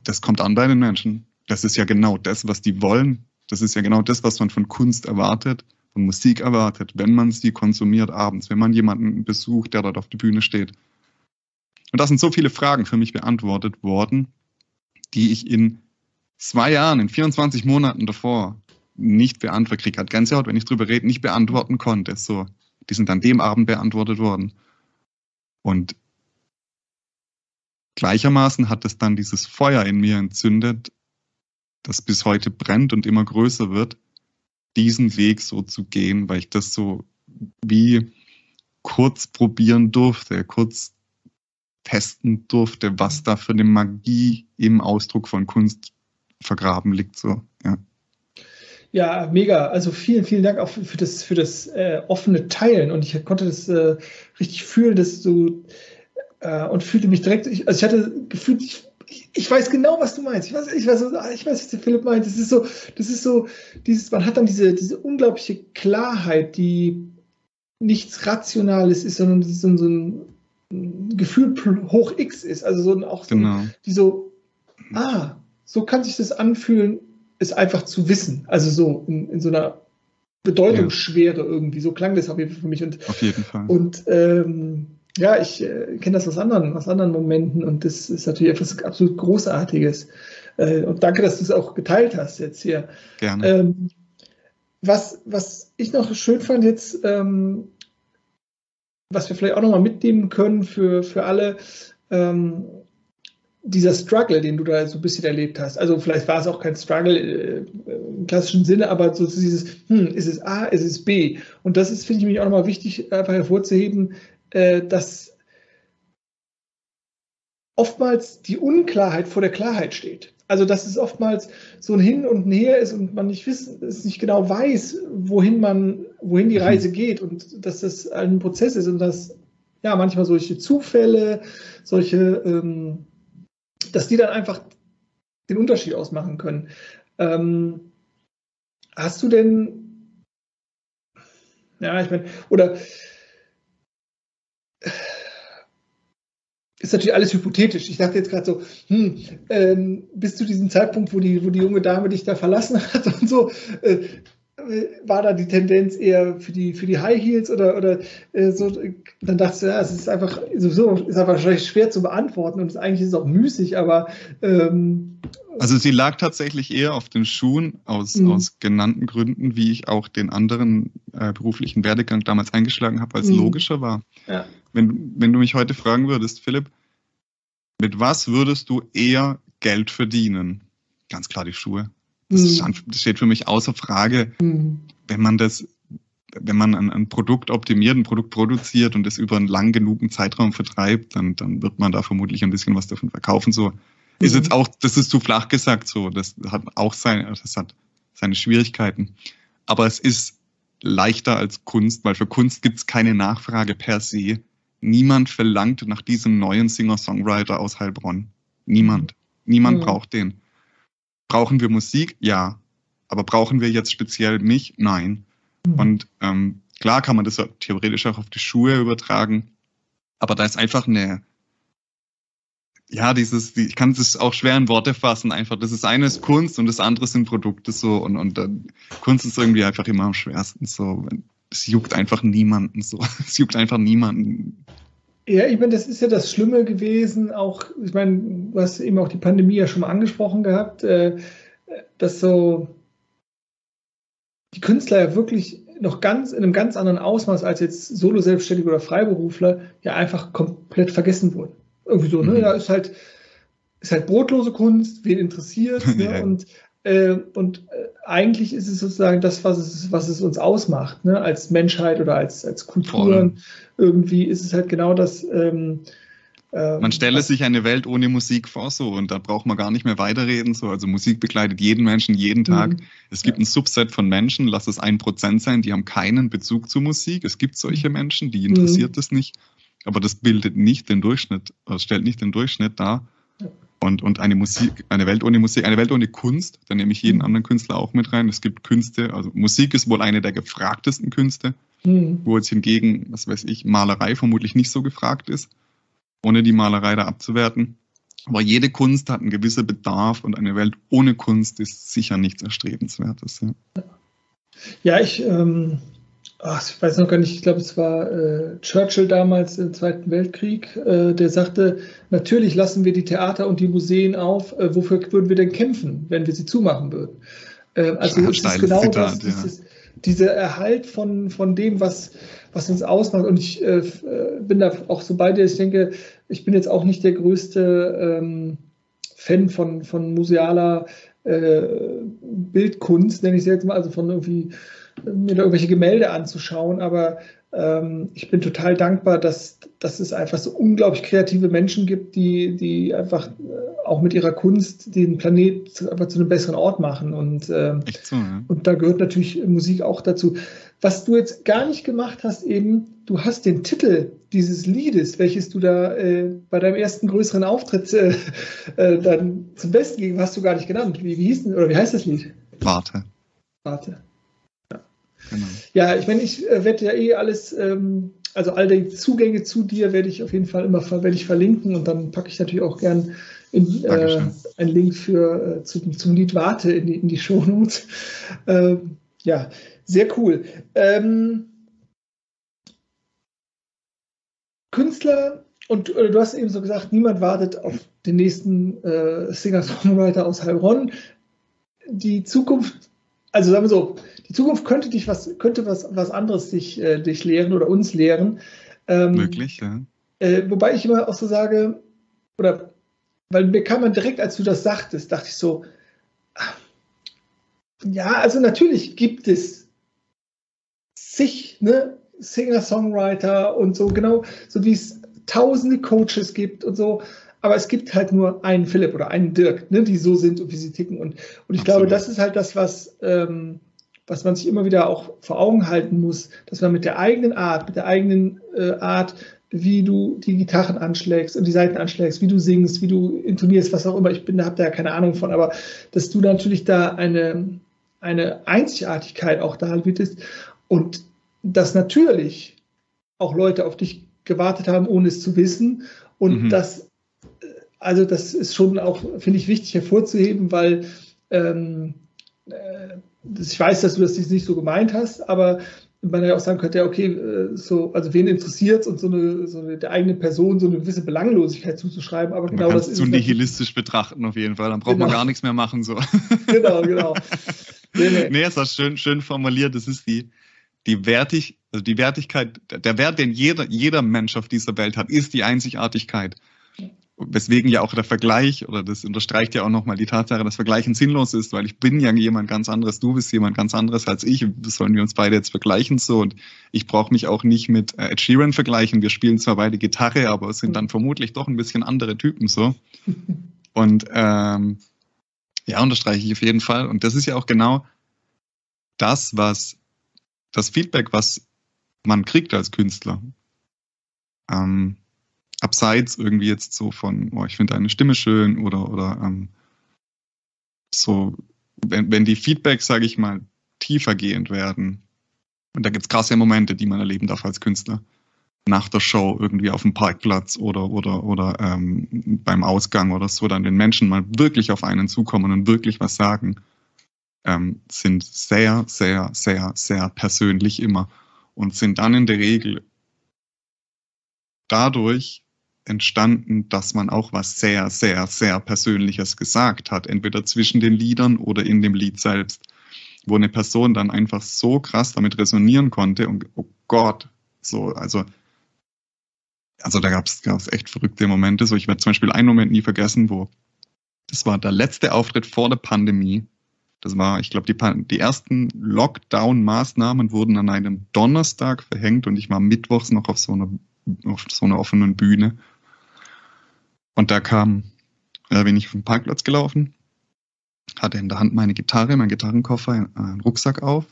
das kommt an bei den Menschen. Das ist ja genau das, was die wollen. Das ist ja genau das, was man von Kunst erwartet, von Musik erwartet, wenn man sie konsumiert abends, wenn man jemanden besucht, der dort auf der Bühne steht. Und da sind so viele Fragen für mich beantwortet worden, die ich in zwei Jahren, in 24 Monaten davor nicht beantwortet kriege. Hat Gänsehaut, wenn ich drüber rede, nicht beantworten konnte. So, die sind an dem Abend beantwortet worden. Und gleichermaßen hat es dann dieses Feuer in mir entzündet, das bis heute brennt und immer größer wird, diesen Weg so zu gehen, weil ich das so wie kurz probieren durfte, kurz testen durfte, was da für eine Magie im Ausdruck von Kunst vergraben liegt. So, ja. Ja, mega. Also vielen, vielen Dank auch für das, für das äh, offene Teilen. Und ich konnte das äh, richtig fühlen, dass du äh, und fühlte mich direkt. Ich, also ich hatte gefühlt, ich, ich weiß genau, was du meinst. Ich weiß, ich weiß, ich weiß, was der Philipp meint. Das ist so, das ist so, dieses, man hat dann diese, diese unglaubliche Klarheit, die nichts Rationales ist, sondern so, so ein Gefühl hoch X ist. Also so auch so, genau. die so, ah, so kann sich das anfühlen, es einfach zu wissen. Also so in, in so einer Bedeutungsschwere ja. irgendwie. So klang das auf jeden Fall für mich. Und, auf jeden Fall. Und ähm, ja, ich äh, kenne das aus anderen, aus anderen Momenten und das ist natürlich etwas absolut Großartiges. Äh, und danke, dass du es auch geteilt hast jetzt hier. Gerne. Ähm, was, was ich noch schön fand jetzt, ähm, was wir vielleicht auch nochmal mitnehmen können für, für alle, ähm, dieser Struggle, den du da so ein bisschen erlebt hast. Also vielleicht war es auch kein Struggle äh, im klassischen Sinne, aber so dieses, hm, ist es A, ist es B? Und das ist, finde ich, mich auch nochmal wichtig, einfach hervorzuheben, dass oftmals die Unklarheit vor der Klarheit steht. Also dass es oftmals so ein Hin und Her ist und man nicht wissen, es nicht genau weiß, wohin man, wohin die mhm. Reise geht und dass das ein Prozess ist und dass ja manchmal solche Zufälle, solche, ähm, dass die dann einfach den Unterschied ausmachen können. Ähm, hast du denn, ja, ich meine, oder ist natürlich alles hypothetisch. Ich dachte jetzt gerade so, hm, ähm, bis zu diesem Zeitpunkt, wo die, wo die junge Dame dich da verlassen hat und so, äh, war da die Tendenz eher für die, für die High Heels oder, oder äh, so, dann dachte ich, ja, es ist einfach, sowieso, ist einfach wahrscheinlich schwer zu beantworten und eigentlich ist es auch müßig, aber ähm, also sie lag tatsächlich eher auf den Schuhen aus, mhm. aus genannten Gründen, wie ich auch den anderen äh, beruflichen Werdegang damals eingeschlagen habe, als mhm. logischer war. Ja. Wenn, wenn du mich heute fragen würdest, Philipp, mit was würdest du eher Geld verdienen? Ganz klar die Schuhe. Das, mhm. das steht für mich außer Frage, mhm. wenn man das, wenn man ein, ein, Produkt optimiert, ein Produkt produziert und es über einen lang genugen Zeitraum vertreibt, dann, dann wird man da vermutlich ein bisschen was davon verkaufen. So ist mhm. jetzt auch, das ist zu flach gesagt so. Das hat auch seine, das hat seine Schwierigkeiten. Aber es ist leichter als Kunst, weil für Kunst gibt es keine Nachfrage per se. Niemand verlangt nach diesem neuen Singer-Songwriter aus Heilbronn. Niemand. Niemand mhm. braucht den. Brauchen wir Musik? Ja. Aber brauchen wir jetzt speziell mich? Nein. Mhm. Und ähm, klar kann man das theoretisch auch auf die Schuhe übertragen. Aber da ist einfach eine, ja, dieses, ich kann es auch schwer in Worte fassen, einfach. Das ist eine ist Kunst und das andere sind Produkte so und, und uh, Kunst ist irgendwie einfach immer am schwersten so. Es juckt einfach niemanden so. Es juckt einfach niemanden. Ja, ich meine, das ist ja das Schlimme gewesen, auch, ich meine, du hast eben auch die Pandemie ja schon mal angesprochen gehabt, äh, dass so die Künstler ja wirklich noch ganz in einem ganz anderen Ausmaß als jetzt Solo-Selbstständige oder Freiberufler ja einfach komplett vergessen wurden. Irgendwie so, ne? Mhm. Da ist halt, ist halt brotlose Kunst, wen interessiert. Ne? ja. Und, und äh, eigentlich ist es sozusagen das, was es, was es uns ausmacht, ne? als Menschheit oder als, als Kulturen. Voll. Irgendwie ist es halt genau das. Ähm, ähm man stelle sich eine Welt ohne Musik vor, so und da braucht man gar nicht mehr weiterreden. So. Also Musik begleitet jeden Menschen jeden Tag. Mhm. Es gibt ja. ein Subset von Menschen, lass es ein Prozent sein, die haben keinen Bezug zu Musik. Es gibt solche mhm. Menschen, die interessiert mhm. das nicht aber das bildet nicht den Durchschnitt, äh, stellt nicht den Durchschnitt dar. Und, und eine Musik, eine Welt ohne Musik, eine Welt ohne Kunst, da nehme ich jeden mhm. anderen Künstler auch mit rein. Es gibt Künste, also Musik ist wohl eine der gefragtesten Künste, mhm. wo jetzt hingegen, was weiß ich, Malerei vermutlich nicht so gefragt ist, ohne die Malerei da abzuwerten. Aber jede Kunst hat einen gewissen Bedarf und eine Welt ohne Kunst ist sicher nichts Erstrebenswertes. Ja, ja ich, ähm, ach, ich weiß noch gar nicht, ich glaube, es war äh, Churchill damals im Zweiten Weltkrieg, äh, der sagte, natürlich lassen wir die Theater und die Museen auf, äh, wofür würden wir denn kämpfen, wenn wir sie zumachen würden? Äh, also ja, es ist genau Zitat, das, ja. dieses, dieser Erhalt von, von dem, was, was uns ausmacht. Und ich äh, bin da auch so bei dir. Ich denke, ich bin jetzt auch nicht der größte ähm, Fan von, von musealer äh, Bildkunst, nenne ich es jetzt mal, also von irgendwie mir da irgendwelche Gemälde anzuschauen, aber ähm, ich bin total dankbar, dass, dass es einfach so unglaublich kreative Menschen gibt, die, die einfach äh, auch mit ihrer Kunst den Planet einfach zu einem besseren Ort machen. Und, ähm, so, ja. und da gehört natürlich Musik auch dazu. Was du jetzt gar nicht gemacht hast, eben, du hast den Titel dieses Liedes, welches du da äh, bei deinem ersten größeren Auftritt äh, äh, dann zum Besten gegeben hast, du gar nicht genannt. Wie, wie hieß denn, oder wie heißt das Lied? Warte. Warte. Genau. Ja, ich meine, ich äh, werde ja eh alles, ähm, also all die Zugänge zu dir werde ich auf jeden Fall immer werde ich verlinken und dann packe ich natürlich auch gern in, äh, einen Link für, äh, zu, zum Lied Warte in die, in die Shownotes. Ähm, ja, sehr cool. Ähm, Künstler, und äh, du hast eben so gesagt, niemand wartet auf den nächsten äh, Singer-Songwriter aus Heilbronn. Die Zukunft, also sagen wir so, die Zukunft könnte dich was, könnte was, was anderes dich, äh, dich lehren oder uns lehren. Ähm, Möglich, ja. Äh, wobei ich immer auch so sage, oder weil mir kam man direkt, als du das sagtest, dachte ich so, ach, ja, also natürlich gibt es sich, ne, Singer-Songwriter und so, genau, so wie es tausende Coaches gibt und so, aber es gibt halt nur einen Philipp oder einen Dirk, ne, die so sind und wie sie ticken. Und, und ich Absolut. glaube, das ist halt das, was, ähm, was man sich immer wieder auch vor Augen halten muss, dass man mit der eigenen Art, mit der eigenen äh, Art, wie du die Gitarren anschlägst und die Seiten anschlägst, wie du singst, wie du intonierst, was auch immer, ich bin, habe da ja keine Ahnung von, aber dass du natürlich da eine, eine Einzigartigkeit auch da bietest und dass natürlich auch Leute auf dich gewartet haben, ohne es zu wissen und mhm. das, also das ist schon auch, finde ich, wichtig hervorzuheben, weil ähm, äh, ich weiß, dass du das nicht so gemeint hast, aber man ja auch sagen könnte, ja, okay, äh, so, also wen interessiert und so eine, so eine der eigenen Person so eine gewisse Belanglosigkeit zuzuschreiben, aber man genau das ist. zu nihilistisch betrachten auf jeden Fall, dann braucht genau. man gar nichts mehr machen, so. Genau, genau. nee, nee. nee, ist das schön, schön formuliert, das ist die, die Wertig, also die Wertigkeit, der Wert, den jeder, jeder Mensch auf dieser Welt hat, ist die Einzigartigkeit weswegen ja auch der Vergleich, oder das unterstreicht ja auch nochmal die Tatsache, dass Vergleichen sinnlos ist, weil ich bin ja jemand ganz anderes, du bist jemand ganz anderes als ich, sollen wir uns beide jetzt vergleichen so? Und ich brauche mich auch nicht mit äh, Ed Sheeran vergleichen, wir spielen zwar beide Gitarre, aber es sind dann vermutlich doch ein bisschen andere Typen so. Und ähm, ja, unterstreiche ich auf jeden Fall. Und das ist ja auch genau das, was das Feedback, was man kriegt als Künstler. Ähm, abseits irgendwie jetzt so von, oh, ich finde deine Stimme schön oder, oder ähm, so, wenn, wenn die Feedbacks, sage ich mal, tiefergehend werden, und da gibt es krasse Momente, die man erleben darf als Künstler, nach der Show irgendwie auf dem Parkplatz oder, oder, oder ähm, beim Ausgang oder so, dann den Menschen mal wirklich auf einen zukommen und wirklich was sagen, ähm, sind sehr, sehr, sehr, sehr persönlich immer und sind dann in der Regel dadurch entstanden, dass man auch was sehr, sehr, sehr Persönliches gesagt hat, entweder zwischen den Liedern oder in dem Lied selbst, wo eine Person dann einfach so krass damit resonieren konnte und oh Gott, so, also, also da gab es echt verrückte Momente. So, ich werde zum Beispiel einen Moment nie vergessen, wo das war der letzte Auftritt vor der Pandemie. Das war, ich glaube, die, die ersten Lockdown-Maßnahmen wurden an einem Donnerstag verhängt und ich war mittwochs noch auf so einer, auf so einer offenen Bühne und da kam, äh, bin ich den Parkplatz gelaufen, hatte in der Hand meine Gitarre, meinen Gitarrenkoffer, einen Rucksack auf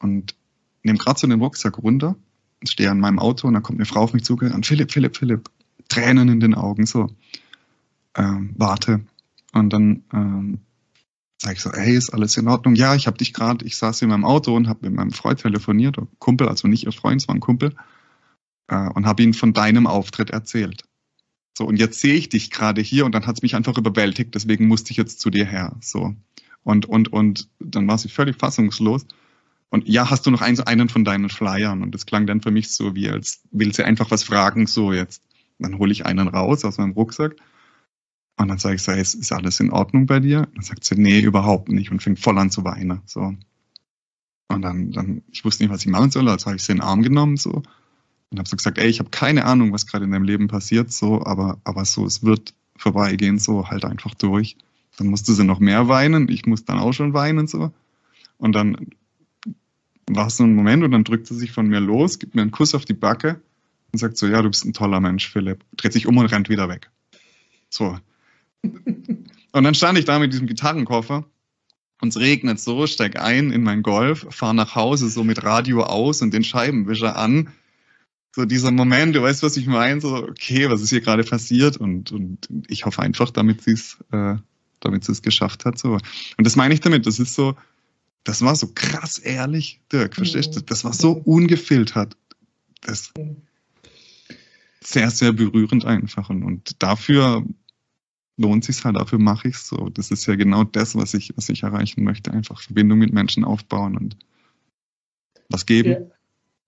und nehme gerade so den Rucksack runter, stehe an meinem Auto und dann kommt eine Frau auf mich zugerannt, Philipp, Philipp, Philipp, Tränen in den Augen, so, ähm, warte. Und dann ähm, sage ich so, hey, ist alles in Ordnung? Ja, ich habe dich gerade, ich saß in meinem Auto und habe mit meinem Freund telefoniert, Kumpel, also nicht ihr Freund, es war ein Kumpel, äh, und habe ihm von deinem Auftritt erzählt. So, und jetzt sehe ich dich gerade hier und dann hat es mich einfach überwältigt, deswegen musste ich jetzt zu dir her. So. Und, und, und dann war sie völlig fassungslos. Und ja, hast du noch einen, einen von deinen Flyern? Und das klang dann für mich so, wie als will sie einfach was fragen, so jetzt. Dann hole ich einen raus aus meinem Rucksack. Und dann sage ich, so, ist, alles in Ordnung bei dir? Und dann sagt sie, nee, überhaupt nicht. Und fängt voll an zu weinen. So. Und dann, dann, ich wusste nicht, was ich machen soll, also habe ich sie in den Arm genommen so und habe so gesagt, ey, ich habe keine Ahnung, was gerade in deinem Leben passiert, so, aber, aber so, es wird vorbeigehen, so, halt einfach durch. Dann musste sie noch mehr weinen, ich muss dann auch schon weinen, so. Und dann war es so ein Moment und dann drückt sie sich von mir los, gibt mir einen Kuss auf die Backe und sagt so, ja, du bist ein toller Mensch, Philipp. Dreht sich um und rennt wieder weg. So. Und dann stand ich da mit diesem Gitarrenkoffer und es regnet so, steig ein in mein Golf, fahr nach Hause so mit Radio aus und den Scheibenwischer an. So dieser Moment, du weißt, was ich meine, so, okay, was ist hier gerade passiert? Und, und ich hoffe einfach, damit sie es, äh, damit sie es geschafft hat. So. Und das meine ich damit, das ist so, das war so krass ehrlich, Dirk, verstehst du? Das war so ungefiltert. Das sehr, sehr berührend einfach. Und, und dafür lohnt sich halt, dafür mache ich es so. Das ist ja genau das, was ich, was ich erreichen möchte. Einfach Verbindung mit Menschen aufbauen und was geben.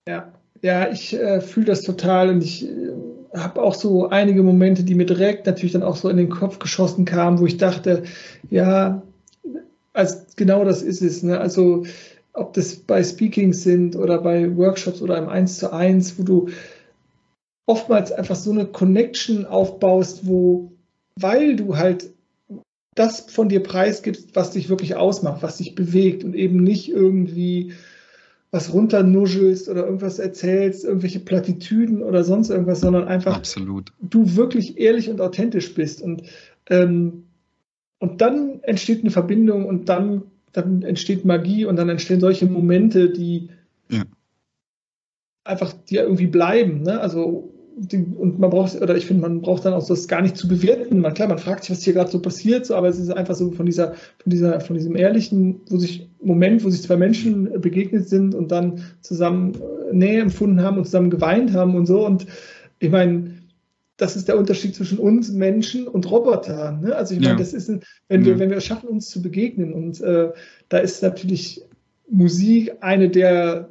Ja, ja, ja ich äh, fühle das total und ich äh, habe auch so einige Momente, die mir direkt natürlich dann auch so in den Kopf geschossen kamen, wo ich dachte, ja, also genau das ist es. Ne? Also ob das bei Speakings sind oder bei Workshops oder im 1 zu 1, wo du oftmals einfach so eine Connection aufbaust, wo, weil du halt das von dir preisgibst, was dich wirklich ausmacht, was dich bewegt und eben nicht irgendwie was runternuschelst oder irgendwas erzählst, irgendwelche Plattitüden oder sonst irgendwas, sondern einfach Absolut. du wirklich ehrlich und authentisch bist. Und ähm, und dann entsteht eine Verbindung und dann, dann entsteht Magie und dann entstehen solche Momente, die ja. einfach, ja irgendwie bleiben. Ne? Also und man braucht, oder ich finde, man braucht dann auch das gar nicht zu bewerten. Man, klar, man fragt sich, was hier gerade so passiert, so, aber es ist einfach so von dieser, von dieser, von diesem ehrlichen, wo sich Moment, wo sich zwei Menschen begegnet sind und dann zusammen äh, Nähe empfunden haben und zusammen geweint haben und so. Und ich meine, das ist der Unterschied zwischen uns Menschen und Robotern. Ne? Also ich meine, ja. das ist, ein, wenn wir, ja. wenn wir es schaffen, uns zu begegnen und äh, da ist natürlich Musik eine der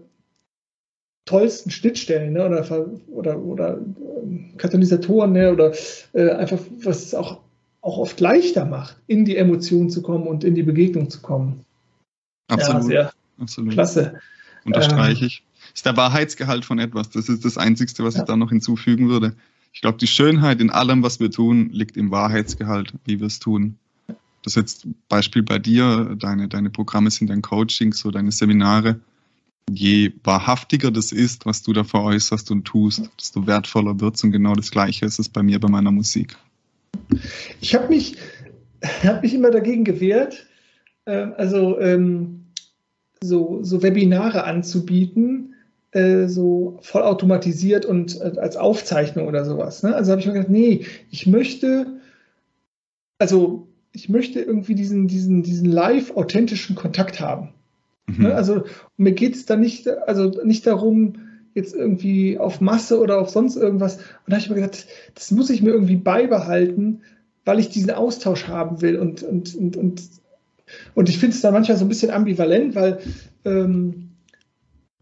tollsten Schnittstellen ne? oder, oder, oder äh, Katalysatoren ne? oder äh, einfach, was es auch, auch oft leichter macht, in die Emotion zu kommen und in die Begegnung zu kommen. Absolut. Ja, sehr Absolut. klasse. Unterstreiche ich. Ist der Wahrheitsgehalt von etwas. Das ist das Einzige, was ja. ich da noch hinzufügen würde. Ich glaube, die Schönheit in allem, was wir tun, liegt im Wahrheitsgehalt, wie wir es tun. Das ist jetzt Beispiel bei dir, deine, deine Programme sind dein Coaching, so deine Seminare. Je wahrhaftiger das ist, was du da veräußerst und tust, desto wertvoller wird es. Und genau das Gleiche ist es bei mir bei meiner Musik. Ich habe mich, hab mich immer dagegen gewehrt, äh, also ähm, so, so Webinare anzubieten, äh, so vollautomatisiert und äh, als Aufzeichnung oder sowas. Ne? Also habe ich mir gedacht, nee, ich möchte, also ich möchte irgendwie diesen, diesen, diesen live authentischen Kontakt haben. Mhm. Ne? Also mir geht es da nicht, also nicht darum, jetzt irgendwie auf Masse oder auf sonst irgendwas. Und da habe ich mir gedacht, das muss ich mir irgendwie beibehalten, weil ich diesen Austausch haben will. Und, und, und, und, und ich finde es dann manchmal so ein bisschen ambivalent, weil ähm,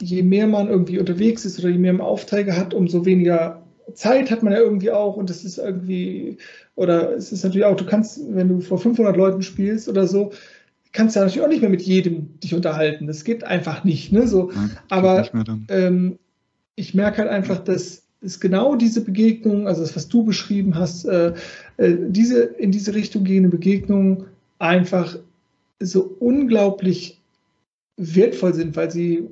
je mehr man irgendwie unterwegs ist oder je mehr man Aufträge hat, umso weniger Zeit hat man ja irgendwie auch und das ist irgendwie, oder es ist natürlich auch, du kannst, wenn du vor 500 Leuten spielst oder so, kannst ja natürlich auch nicht mehr mit jedem dich unterhalten. Das geht einfach nicht, ne, so. Ja, Aber ähm, ich merke halt einfach, dass es genau diese Begegnung, also das, was du beschrieben hast, äh, äh, diese, in diese Richtung gehende Begegnungen einfach so unglaublich wertvoll sind, weil sie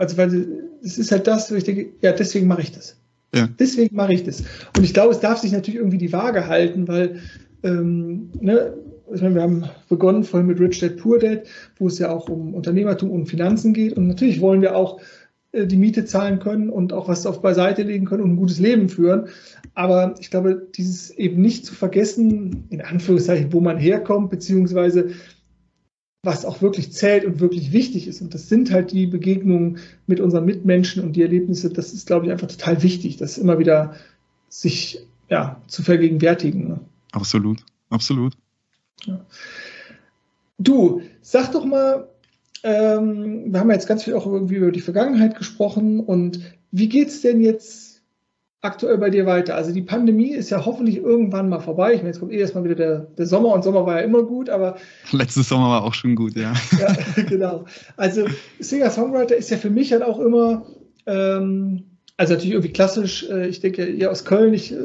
also, weil es ist halt das, wo ich denke, ja, deswegen mache ich das. Ja. Deswegen mache ich das. Und ich glaube, es darf sich natürlich irgendwie die Waage halten, weil, ähm, ne, ich meine, wir haben begonnen vorhin mit Rich Dad Poor Dad, wo es ja auch um Unternehmertum und Finanzen geht. Und natürlich wollen wir auch äh, die Miete zahlen können und auch was auf beiseite legen können und ein gutes Leben führen. Aber ich glaube, dieses eben nicht zu vergessen, in Anführungszeichen, wo man herkommt, beziehungsweise was auch wirklich zählt und wirklich wichtig ist. Und das sind halt die Begegnungen mit unseren Mitmenschen und die Erlebnisse. Das ist, glaube ich, einfach total wichtig, das immer wieder sich ja, zu vergegenwärtigen. Ne? Absolut, absolut. Ja. Du, sag doch mal, ähm, wir haben jetzt ganz viel auch irgendwie über die Vergangenheit gesprochen und wie geht es denn jetzt aktuell bei dir weiter? Also die Pandemie ist ja hoffentlich irgendwann mal vorbei. Ich meine, jetzt kommt eh erstmal wieder der, der Sommer und Sommer war ja immer gut, aber. Letztes Sommer war auch schon gut, ja. ja, genau. Also Singer-Songwriter ist ja für mich halt auch immer, ähm, also natürlich irgendwie klassisch, äh, ich denke, ihr aus Köln, ich äh,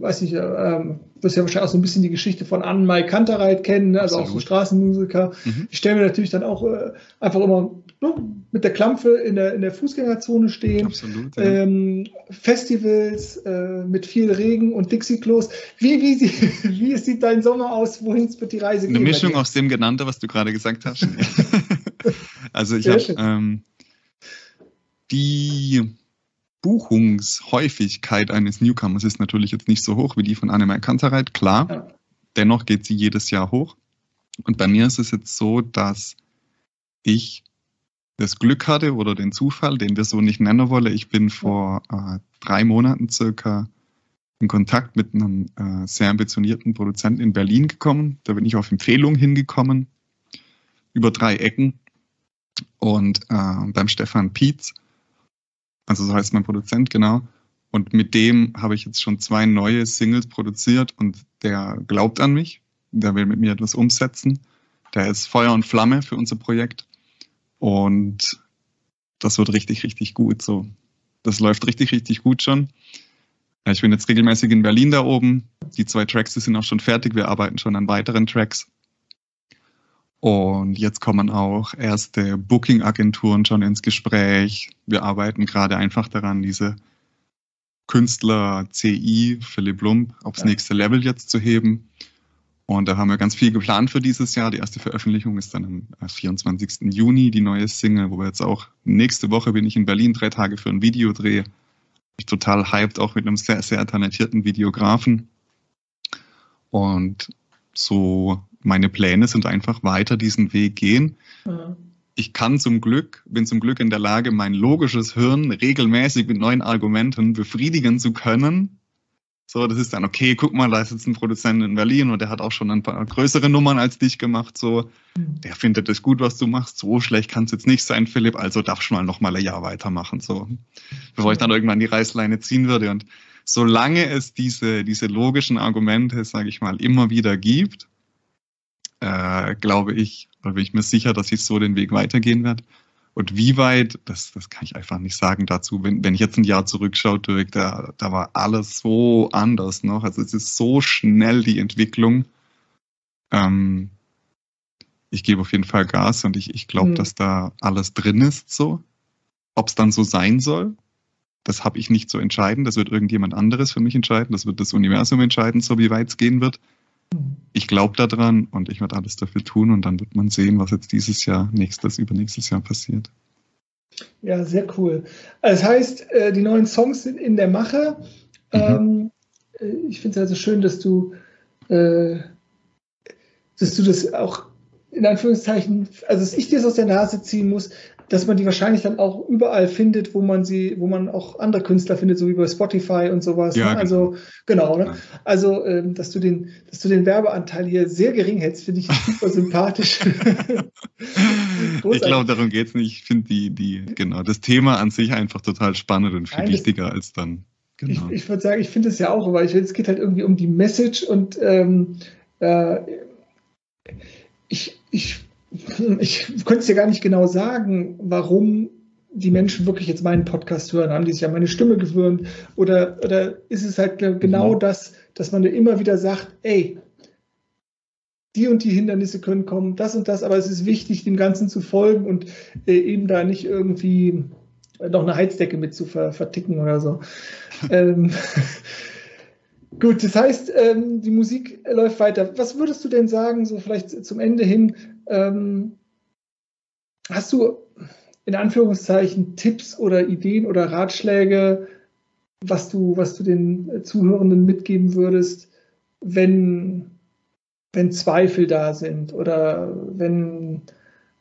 weiß nicht, ähm, wirst ja wahrscheinlich auch so ein bisschen die Geschichte von Anne-Mai Kantereit kennen, ne? also Absolut. auch so Straßenmusiker. Mhm. Ich stelle mir natürlich dann auch äh, einfach immer ne, mit der Klampfe in der, in der Fußgängerzone stehen. Absolut, ja. ähm, Festivals äh, mit viel Regen und Dixie-Klos. Wie, wie, wie sieht dein Sommer aus? Wohin wird die Reise gehen? Eine Mischung aus dem genannten, was du gerade gesagt hast. also ich habe ähm, die Buchungshäufigkeit eines Newcomers ist natürlich jetzt nicht so hoch wie die von Annemai Kantereit, klar. Ja. Dennoch geht sie jedes Jahr hoch. Und bei mir ist es jetzt so, dass ich das Glück hatte oder den Zufall, den wir so nicht nennen wollen. Ich bin vor äh, drei Monaten circa in Kontakt mit einem äh, sehr ambitionierten Produzenten in Berlin gekommen. Da bin ich auf Empfehlung hingekommen, über drei Ecken. Und äh, beim Stefan Pietz also so heißt mein Produzent, genau. Und mit dem habe ich jetzt schon zwei neue Singles produziert und der glaubt an mich. Der will mit mir etwas umsetzen. Der ist Feuer und Flamme für unser Projekt. Und das wird richtig, richtig gut. So, das läuft richtig, richtig gut schon. Ich bin jetzt regelmäßig in Berlin da oben. Die zwei Tracks die sind auch schon fertig. Wir arbeiten schon an weiteren Tracks. Und jetzt kommen auch erste Booking-Agenturen schon ins Gespräch. Wir arbeiten gerade einfach daran, diese Künstler CI, Philipp Lump, aufs ja. nächste Level jetzt zu heben. Und da haben wir ganz viel geplant für dieses Jahr. Die erste Veröffentlichung ist dann am 24. Äh, Juni, die neue Single, wo wir jetzt auch nächste Woche bin ich in Berlin, drei Tage für ein Videodreh. Ich total hyped, auch mit einem sehr, sehr talentierten Videografen. Und so meine Pläne sind einfach weiter diesen Weg gehen. Mhm. Ich kann zum Glück, bin zum Glück in der Lage, mein logisches Hirn regelmäßig mit neuen Argumenten befriedigen zu können. So, das ist dann okay, guck mal, da ist jetzt ein Produzent in Berlin und der hat auch schon ein paar größere Nummern als dich gemacht. So, mhm. der findet es gut, was du machst. So schlecht kann es jetzt nicht sein, Philipp. Also darfst du mal noch mal ein Jahr weitermachen. So, bevor ich dann irgendwann die Reißleine ziehen würde. Und solange es diese, diese logischen Argumente, sage ich mal, immer wieder gibt, äh, glaube ich, oder bin ich mir sicher, dass ich so den Weg weitergehen werde. Und wie weit, das, das kann ich einfach nicht sagen dazu. Wenn, wenn ich jetzt ein Jahr zurückschaue, Dirk, da, da war alles so anders noch. Also es ist so schnell die Entwicklung. Ähm, ich gebe auf jeden Fall Gas und ich, ich glaube, mhm. dass da alles drin ist so. Ob es dann so sein soll, das habe ich nicht zu entscheiden. Das wird irgendjemand anderes für mich entscheiden. Das wird das Universum entscheiden, so wie weit es gehen wird ich glaube daran und ich werde alles dafür tun und dann wird man sehen, was jetzt dieses Jahr, nächstes, übernächstes Jahr passiert. Ja, sehr cool. Das heißt, äh, die neuen Songs sind in der Mache. Mhm. Ähm, äh, ich finde es also schön, dass du, äh, dass du das auch in Anführungszeichen, also dass ich dir das aus der Nase ziehen muss, dass man die wahrscheinlich dann auch überall findet, wo man sie, wo man auch andere Künstler findet, so wie bei Spotify und sowas. Ja, ne? Also genau, ne? also ähm, dass du den, dass du den Werbeanteil hier sehr gering hältst, finde ich super sympathisch. ich glaube, darum geht es nicht. Ich finde die, die, genau, das Thema an sich einfach total spannend und viel Nein, wichtiger als dann. Genau. Ich, ich würde sagen, ich finde es ja auch, aber ich, es geht halt irgendwie um die Message und ähm, äh, ich, ich ich könnte es dir gar nicht genau sagen, warum die Menschen wirklich jetzt meinen Podcast hören. Haben die sich an meine Stimme gewöhnt? Oder, oder ist es halt genau mhm. das, dass man immer wieder sagt, ey, die und die Hindernisse können kommen, das und das, aber es ist wichtig, dem Ganzen zu folgen und äh, eben da nicht irgendwie noch eine Heizdecke mit zu ver verticken oder so. ähm, Gut, das heißt, ähm, die Musik läuft weiter. Was würdest du denn sagen, so vielleicht zum Ende hin, ähm, hast du in Anführungszeichen Tipps oder Ideen oder Ratschläge, was du, was du den Zuhörenden mitgeben würdest, wenn, wenn Zweifel da sind oder wenn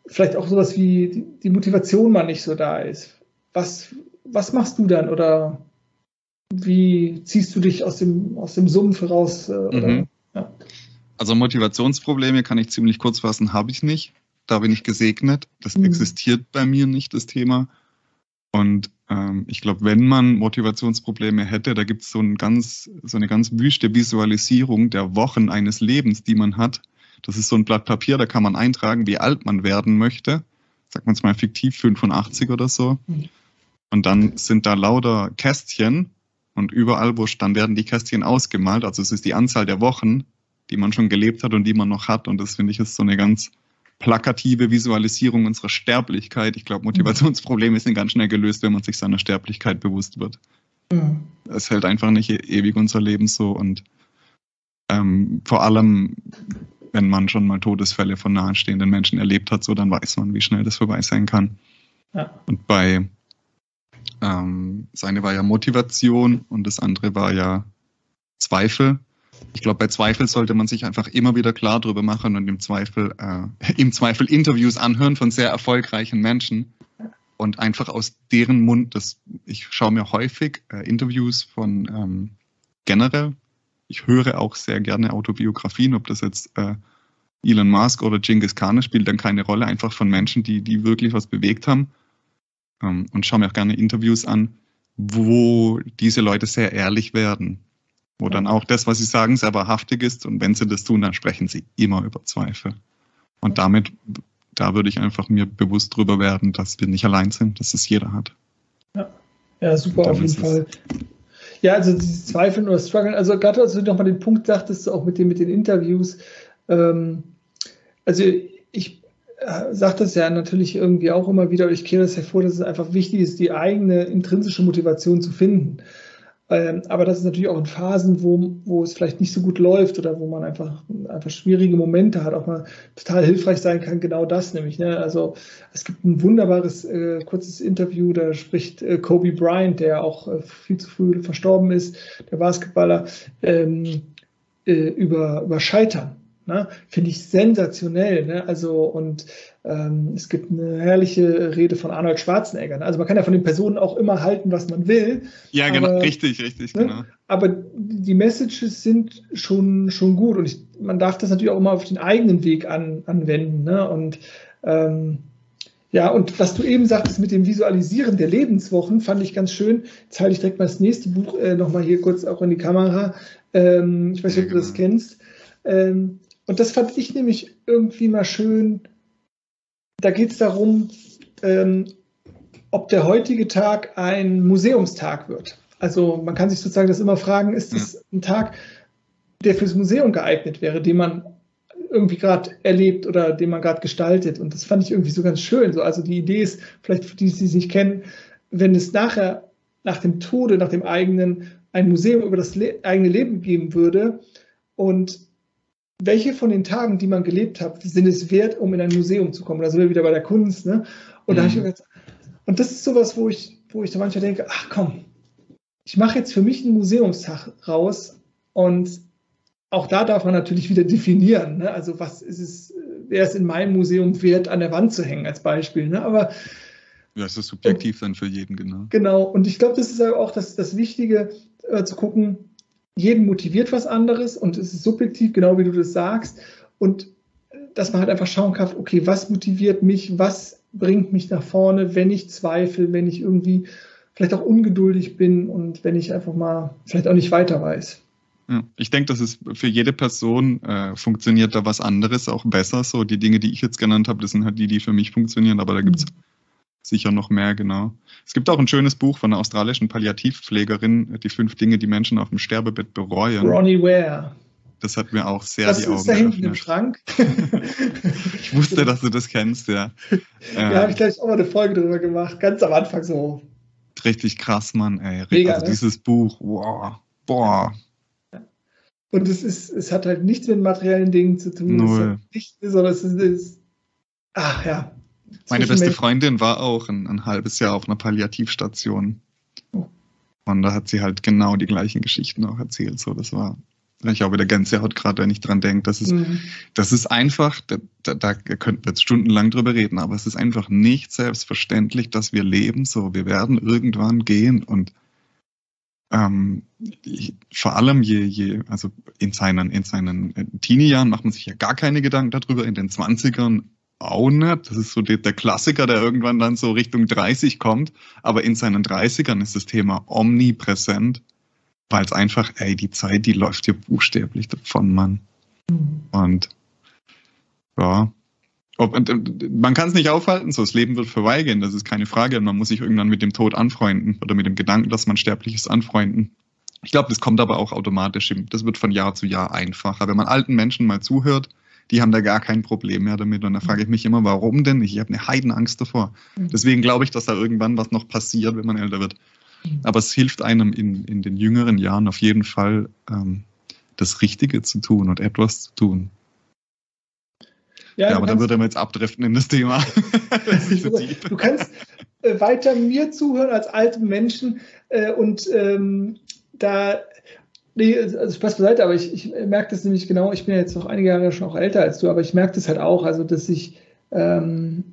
vielleicht auch sowas wie die, Motivation mal nicht so da ist? Was, was machst du dann oder wie ziehst du dich aus dem, aus dem Sumpf raus? Äh, mhm. ja. Also Motivationsprobleme kann ich ziemlich kurz fassen, habe ich nicht. Da bin ich gesegnet. Das mhm. existiert bei mir nicht, das Thema. Und ähm, ich glaube, wenn man Motivationsprobleme hätte, da gibt es so, ein ganz, so eine ganz wüste Visualisierung der Wochen eines Lebens, die man hat. Das ist so ein Blatt Papier, da kann man eintragen, wie alt man werden möchte. Sagt man es mal fiktiv, 85 oder so. Mhm. Und dann sind da lauter Kästchen und überall, wo dann werden die Kästchen ausgemalt. Also es ist die Anzahl der Wochen, die man schon gelebt hat und die man noch hat. Und das finde ich ist so eine ganz plakative Visualisierung unserer Sterblichkeit. Ich glaube, Motivationsprobleme sind ganz schnell gelöst, wenn man sich seiner Sterblichkeit bewusst wird. Mhm. Es hält einfach nicht e-, ewig unser Leben so und ähm, vor allem, wenn man schon mal Todesfälle von nahestehenden Menschen erlebt hat, so dann weiß man, wie schnell das vorbei sein kann. Ja. Und bei ähm, das eine war ja Motivation und das andere war ja Zweifel. Ich glaube, bei Zweifel sollte man sich einfach immer wieder klar drüber machen und im Zweifel, äh, im Zweifel Interviews anhören von sehr erfolgreichen Menschen und einfach aus deren Mund, das, ich schaue mir häufig äh, Interviews von ähm, generell, ich höre auch sehr gerne Autobiografien, ob das jetzt äh, Elon Musk oder Genghis Khan spielt dann keine Rolle, einfach von Menschen, die, die wirklich was bewegt haben ähm, und schaue mir auch gerne Interviews an, wo diese Leute sehr ehrlich werden wo dann auch das, was sie sagen, sehr wahrhaftig ist. Und wenn sie das tun, dann sprechen sie immer über Zweifel. Und damit, da würde ich einfach mir bewusst drüber werden, dass wir nicht allein sind, dass es jeder hat. Ja, ja super, auf jeden Fall. Ja, also dieses Zweifeln oder Struggeln, also gerade als du nochmal den Punkt sagtest, auch mit, dem, mit den Interviews, ähm, also ich äh, sage das ja natürlich irgendwie auch immer wieder, ich kehre das hervor, dass es einfach wichtig ist, die eigene intrinsische Motivation zu finden. Ähm, aber das ist natürlich auch in Phasen, wo, wo es vielleicht nicht so gut läuft oder wo man einfach, einfach schwierige Momente hat, auch mal total hilfreich sein kann, genau das nämlich. Ne? Also es gibt ein wunderbares äh, kurzes Interview, da spricht äh, Kobe Bryant, der auch äh, viel zu früh verstorben ist, der Basketballer, ähm, äh, über, über Scheitern. Ne? Finde ich sensationell. Ne? Also, und ähm, es gibt eine herrliche Rede von Arnold Schwarzenegger. Ne? Also man kann ja von den Personen auch immer halten, was man will. Ja, genau, aber, richtig, richtig, ne? genau. Aber die Messages sind schon, schon gut und ich, man darf das natürlich auch immer auf den eigenen Weg an, anwenden. Ne? Und ähm, ja, und was du eben sagtest mit dem Visualisieren der Lebenswochen, fand ich ganz schön. Jetzt halte ich direkt mal das nächste Buch äh, nochmal hier kurz auch in die Kamera. Ähm, ich weiß nicht, ob du das genau. kennst. Ähm, und das fand ich nämlich irgendwie mal schön. Da geht es darum, ähm, ob der heutige Tag ein Museumstag wird. Also man kann sich sozusagen das immer fragen, ist das ein Tag, der fürs Museum geeignet wäre, den man irgendwie gerade erlebt oder den man gerade gestaltet. Und das fand ich irgendwie so ganz schön. So, also die Idee ist, vielleicht für die, die es nicht kennen, wenn es nachher, nach dem Tode, nach dem eigenen, ein Museum über das Le eigene Leben geben würde und welche von den Tagen, die man gelebt hat, sind es wert, um in ein Museum zu kommen? Da sind wir wieder bei der Kunst. Ne? Und, mhm. da ich gedacht, und das ist sowas, wo ich, wo ich da manchmal denke, ach komm, ich mache jetzt für mich einen Museumstag raus und auch da darf man natürlich wieder definieren. Ne? Also was ist es, wer ist in meinem Museum wert, an der Wand zu hängen als Beispiel. Ne? Aber ja, es ist subjektiv und, dann für jeden, genau. Genau, und ich glaube, das ist auch das, das Wichtige, äh, zu gucken, jeden motiviert was anderes und es ist subjektiv, genau wie du das sagst. Und dass man halt einfach schauen kann, okay, was motiviert mich, was bringt mich nach vorne, wenn ich zweifle, wenn ich irgendwie vielleicht auch ungeduldig bin und wenn ich einfach mal vielleicht auch nicht weiter weiß. Ja, ich denke, das ist für jede Person äh, funktioniert da was anderes auch besser. So die Dinge, die ich jetzt genannt habe, das sind halt die, die für mich funktionieren, aber da gibt es mhm sicher noch mehr, genau. Es gibt auch ein schönes Buch von einer australischen Palliativpflegerin, die fünf Dinge, die Menschen auf dem Sterbebett bereuen. Ronnie Ware. Das hat mir auch sehr das die Augen ist da hinten im Schrank. ich wusste, dass du das kennst, ja. Ja, äh, habe ich gleich auch mal eine Folge drüber gemacht, ganz am Anfang so. Richtig krass, Mann, ey. Mega, also ne? dieses Buch, wow, boah. Und es ist, es hat halt nichts mit materiellen Dingen zu tun. Null. Es nicht, sondern es ist, ist ach ja, meine beste Freundin war auch ein, ein, halbes Jahr auf einer Palliativstation. Oh. Und da hat sie halt genau die gleichen Geschichten auch erzählt. So, das war, ich habe wieder Gänsehaut gerade, wenn ich dran denke. Das ist, mhm. das ist einfach, da, da könnten wir jetzt stundenlang drüber reden, aber es ist einfach nicht selbstverständlich, dass wir leben. So, wir werden irgendwann gehen und ähm, vor allem je, je, also in seinen, in seinen äh, Teenie-Jahren macht man sich ja gar keine Gedanken darüber, in den 20ern auch nicht. Das ist so der, der Klassiker, der irgendwann dann so Richtung 30 kommt. Aber in seinen 30ern ist das Thema omnipräsent, weil es einfach, ey, die Zeit, die läuft hier buchstäblich davon, Mann. Mhm. Und ja, man kann es nicht aufhalten, so das Leben wird vorbeigehen, das ist keine Frage. Man muss sich irgendwann mit dem Tod anfreunden oder mit dem Gedanken, dass man sterblich ist, anfreunden. Ich glaube, das kommt aber auch automatisch. Das wird von Jahr zu Jahr einfacher. Wenn man alten Menschen mal zuhört, die haben da gar kein Problem mehr damit. Und da frage ich mich immer, warum denn? Ich habe eine Heidenangst davor. Mhm. Deswegen glaube ich, dass da irgendwann was noch passiert, wenn man älter wird. Mhm. Aber es hilft einem in, in den jüngeren Jahren auf jeden Fall, ähm, das Richtige zu tun und etwas zu tun. Ja, ja aber dann würde man jetzt abdriften in das Thema. das du kannst äh, weiter mir zuhören als alten Menschen äh, und ähm, da, nee, also Spaß beiseite, aber ich, ich merke das nämlich genau, ich bin ja jetzt noch einige Jahre schon auch älter als du, aber ich merke das halt auch, also dass ich ähm,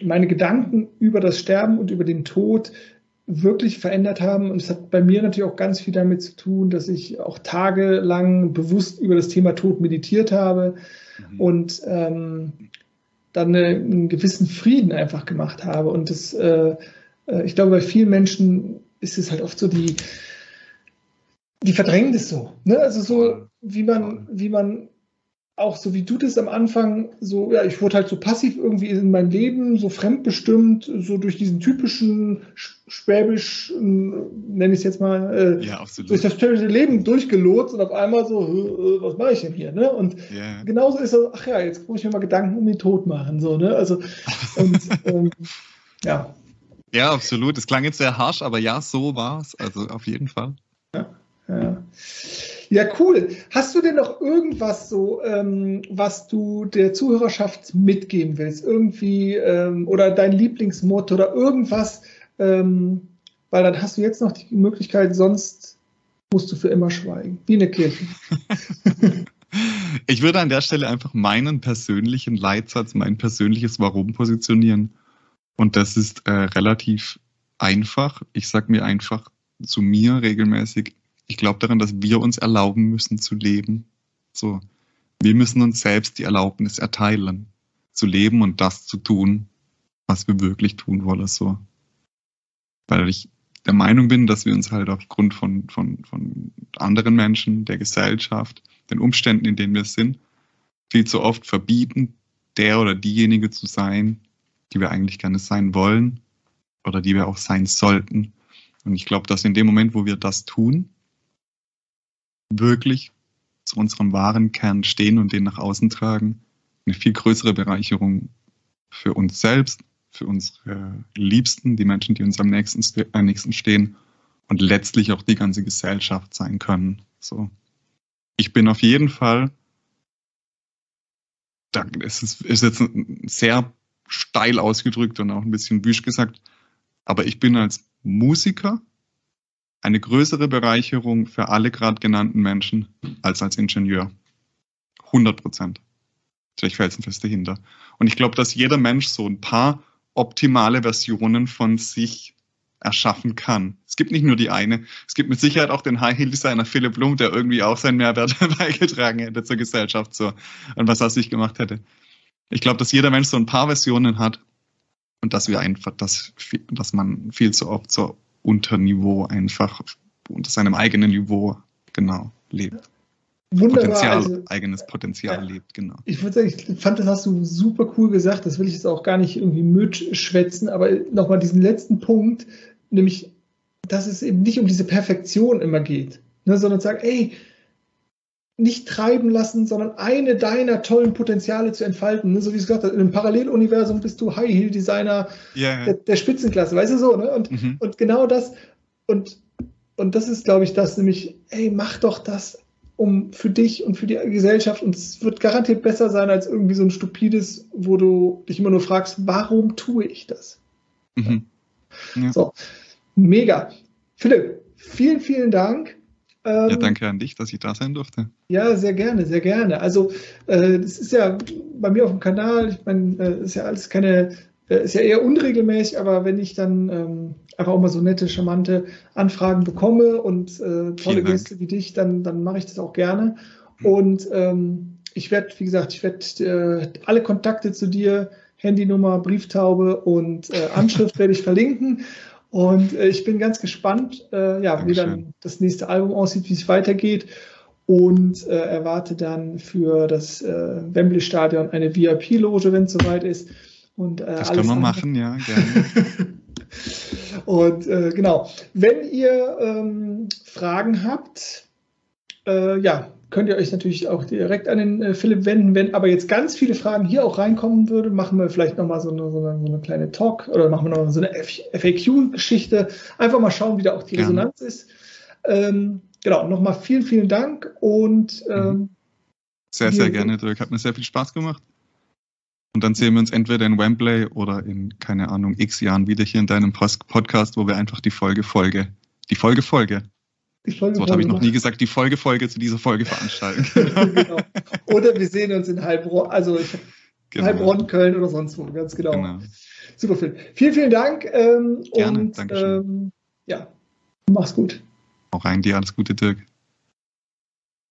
meine Gedanken über das Sterben und über den Tod wirklich verändert haben. Und es hat bei mir natürlich auch ganz viel damit zu tun, dass ich auch tagelang bewusst über das Thema Tod meditiert habe mhm. und ähm, dann eine, einen gewissen Frieden einfach gemacht habe. Und das, äh, äh, ich glaube, bei vielen Menschen ist es halt oft so, die, die verdrängen das so. Ne? Also so, wie man, wie man auch so wie du das am Anfang so, ja, ich wurde halt so passiv irgendwie in mein Leben, so fremdbestimmt, so durch diesen typischen Schwäbisch, nenne ich es jetzt mal, äh, ja, durch das schwäbische Leben durchgelotst und auf einmal so, äh, was mache ich denn hier? Ne? Und yeah. genauso ist so, ach ja, jetzt muss ich mir mal Gedanken um den Tod machen. So, ne? Also, und, ähm, ja. Ja, absolut. Es klang jetzt sehr harsch, aber ja, so war es. Also auf jeden Fall. Ja, ja. Cool. Hast du denn noch irgendwas so, ähm, was du der Zuhörerschaft mitgeben willst? Irgendwie ähm, oder dein Lieblingsmotto oder irgendwas? Ähm, weil dann hast du jetzt noch die Möglichkeit, sonst musst du für immer schweigen. Wie eine Kirche. ich würde an der Stelle einfach meinen persönlichen Leitsatz, mein persönliches Warum positionieren. Und das ist äh, relativ einfach. Ich sage mir einfach zu mir regelmäßig, ich glaube daran, dass wir uns erlauben müssen zu leben. So, wir müssen uns selbst die Erlaubnis erteilen, zu leben und das zu tun, was wir wirklich tun wollen. So, weil ich der Meinung bin, dass wir uns halt aufgrund von, von, von anderen Menschen, der Gesellschaft, den Umständen, in denen wir sind, viel zu oft verbieten, der oder diejenige zu sein, die wir eigentlich gerne sein wollen oder die wir auch sein sollten. Und ich glaube, dass in dem Moment, wo wir das tun, wirklich zu unserem wahren Kern stehen und den nach außen tragen, eine viel größere Bereicherung für uns selbst, für unsere Liebsten, die Menschen, die uns am nächsten, am nächsten stehen und letztlich auch die ganze Gesellschaft sein können. So. Ich bin auf jeden Fall, da, es ist, ist jetzt sehr steil ausgedrückt und auch ein bisschen büsch gesagt, aber ich bin als Musiker eine größere Bereicherung für alle gerade genannten Menschen als als Ingenieur. 100 Prozent. Ich felsenfest dahinter. Und ich glaube, dass jeder Mensch so ein paar optimale Versionen von sich erschaffen kann. Es gibt nicht nur die eine. Es gibt mit Sicherheit auch den High Heel Designer Philipp Blum, der irgendwie auch seinen Mehrwert beigetragen hätte zur Gesellschaft so und was er sich gemacht hätte. Ich glaube, dass jeder Mensch so ein paar Versionen hat und dass wir einfach, dass, dass man viel zu oft so unter Niveau einfach unter seinem eigenen Niveau genau lebt. Wunderbar. Potenzial, also, eigenes Potenzial ja, lebt, genau. Ich würde sagen, ich fand, das hast du super cool gesagt. Das will ich jetzt auch gar nicht irgendwie mitschwätzen, aber nochmal diesen letzten Punkt, nämlich, dass es eben nicht um diese Perfektion immer geht, ne, sondern sagen, ey, nicht treiben lassen, sondern eine deiner tollen Potenziale zu entfalten. Ne? So wie es gesagt hast, in einem Paralleluniversum bist du High-Heel-Designer yeah. der, der, Spitzenklasse, weißt du so, ne? Und, mhm. und genau das, und, und das ist, glaube ich, das, nämlich, ey, mach doch das um für dich und für die Gesellschaft und es wird garantiert besser sein als irgendwie so ein stupides, wo du dich immer nur fragst, warum tue ich das? Mhm. Ja. So, mega. Philipp, vielen, vielen Dank. Ähm, ja, danke an dich, dass ich da sein durfte. Ja, sehr gerne, sehr gerne. Also, äh, das ist ja bei mir auf dem Kanal, ich meine, äh, ist ja alles keine, äh, ist ja eher unregelmäßig, aber wenn ich dann ähm, einfach auch mal so nette, charmante Anfragen bekomme und äh, tolle Gäste wie dich, dann, dann mache ich das auch gerne. Mhm. Und ähm, ich werde, wie gesagt, ich werde äh, alle Kontakte zu dir, Handynummer, Brieftaube und äh, Anschrift werde ich verlinken. Und äh, ich bin ganz gespannt, äh, ja, wie dann das nächste Album aussieht, wie es weitergeht. Und äh, erwarte dann für das äh, Wembley Stadion eine VIP-Loge, wenn es soweit ist. Und, äh, das können wir machen, ja, gerne. und äh, genau, wenn ihr ähm, Fragen habt, ja, könnt ihr euch natürlich auch direkt an den äh, Philipp wenden. Wenn aber jetzt ganz viele Fragen hier auch reinkommen würden, machen wir vielleicht nochmal so eine, so, eine, so eine kleine Talk oder machen wir nochmal so eine FAQ-Geschichte. Einfach mal schauen, wie da auch die Gerne. Resonanz ist. Ähm, genau, nochmal vielen, vielen Dank und mhm. ähm, sehr, sehr gerne, Dirk. Hat mir sehr viel Spaß gemacht. Und dann sehen wir uns entweder in Wembley oder in, keine Ahnung, x Jahren wieder hier in deinem Podcast, wo wir einfach die Folge Folge, die Folge Folge so habe ich noch nie gesagt, die Folge Folge zu dieser Folge veranstalten. genau. Oder wir sehen uns in Heilbronn, also genau. Heilbronn, Köln oder sonst wo, ganz genau. genau. Super Phil. Vielen, vielen Dank. Ähm, Gerne, und ähm, ja, mach's gut. Auch rein dir alles Gute, Dirk.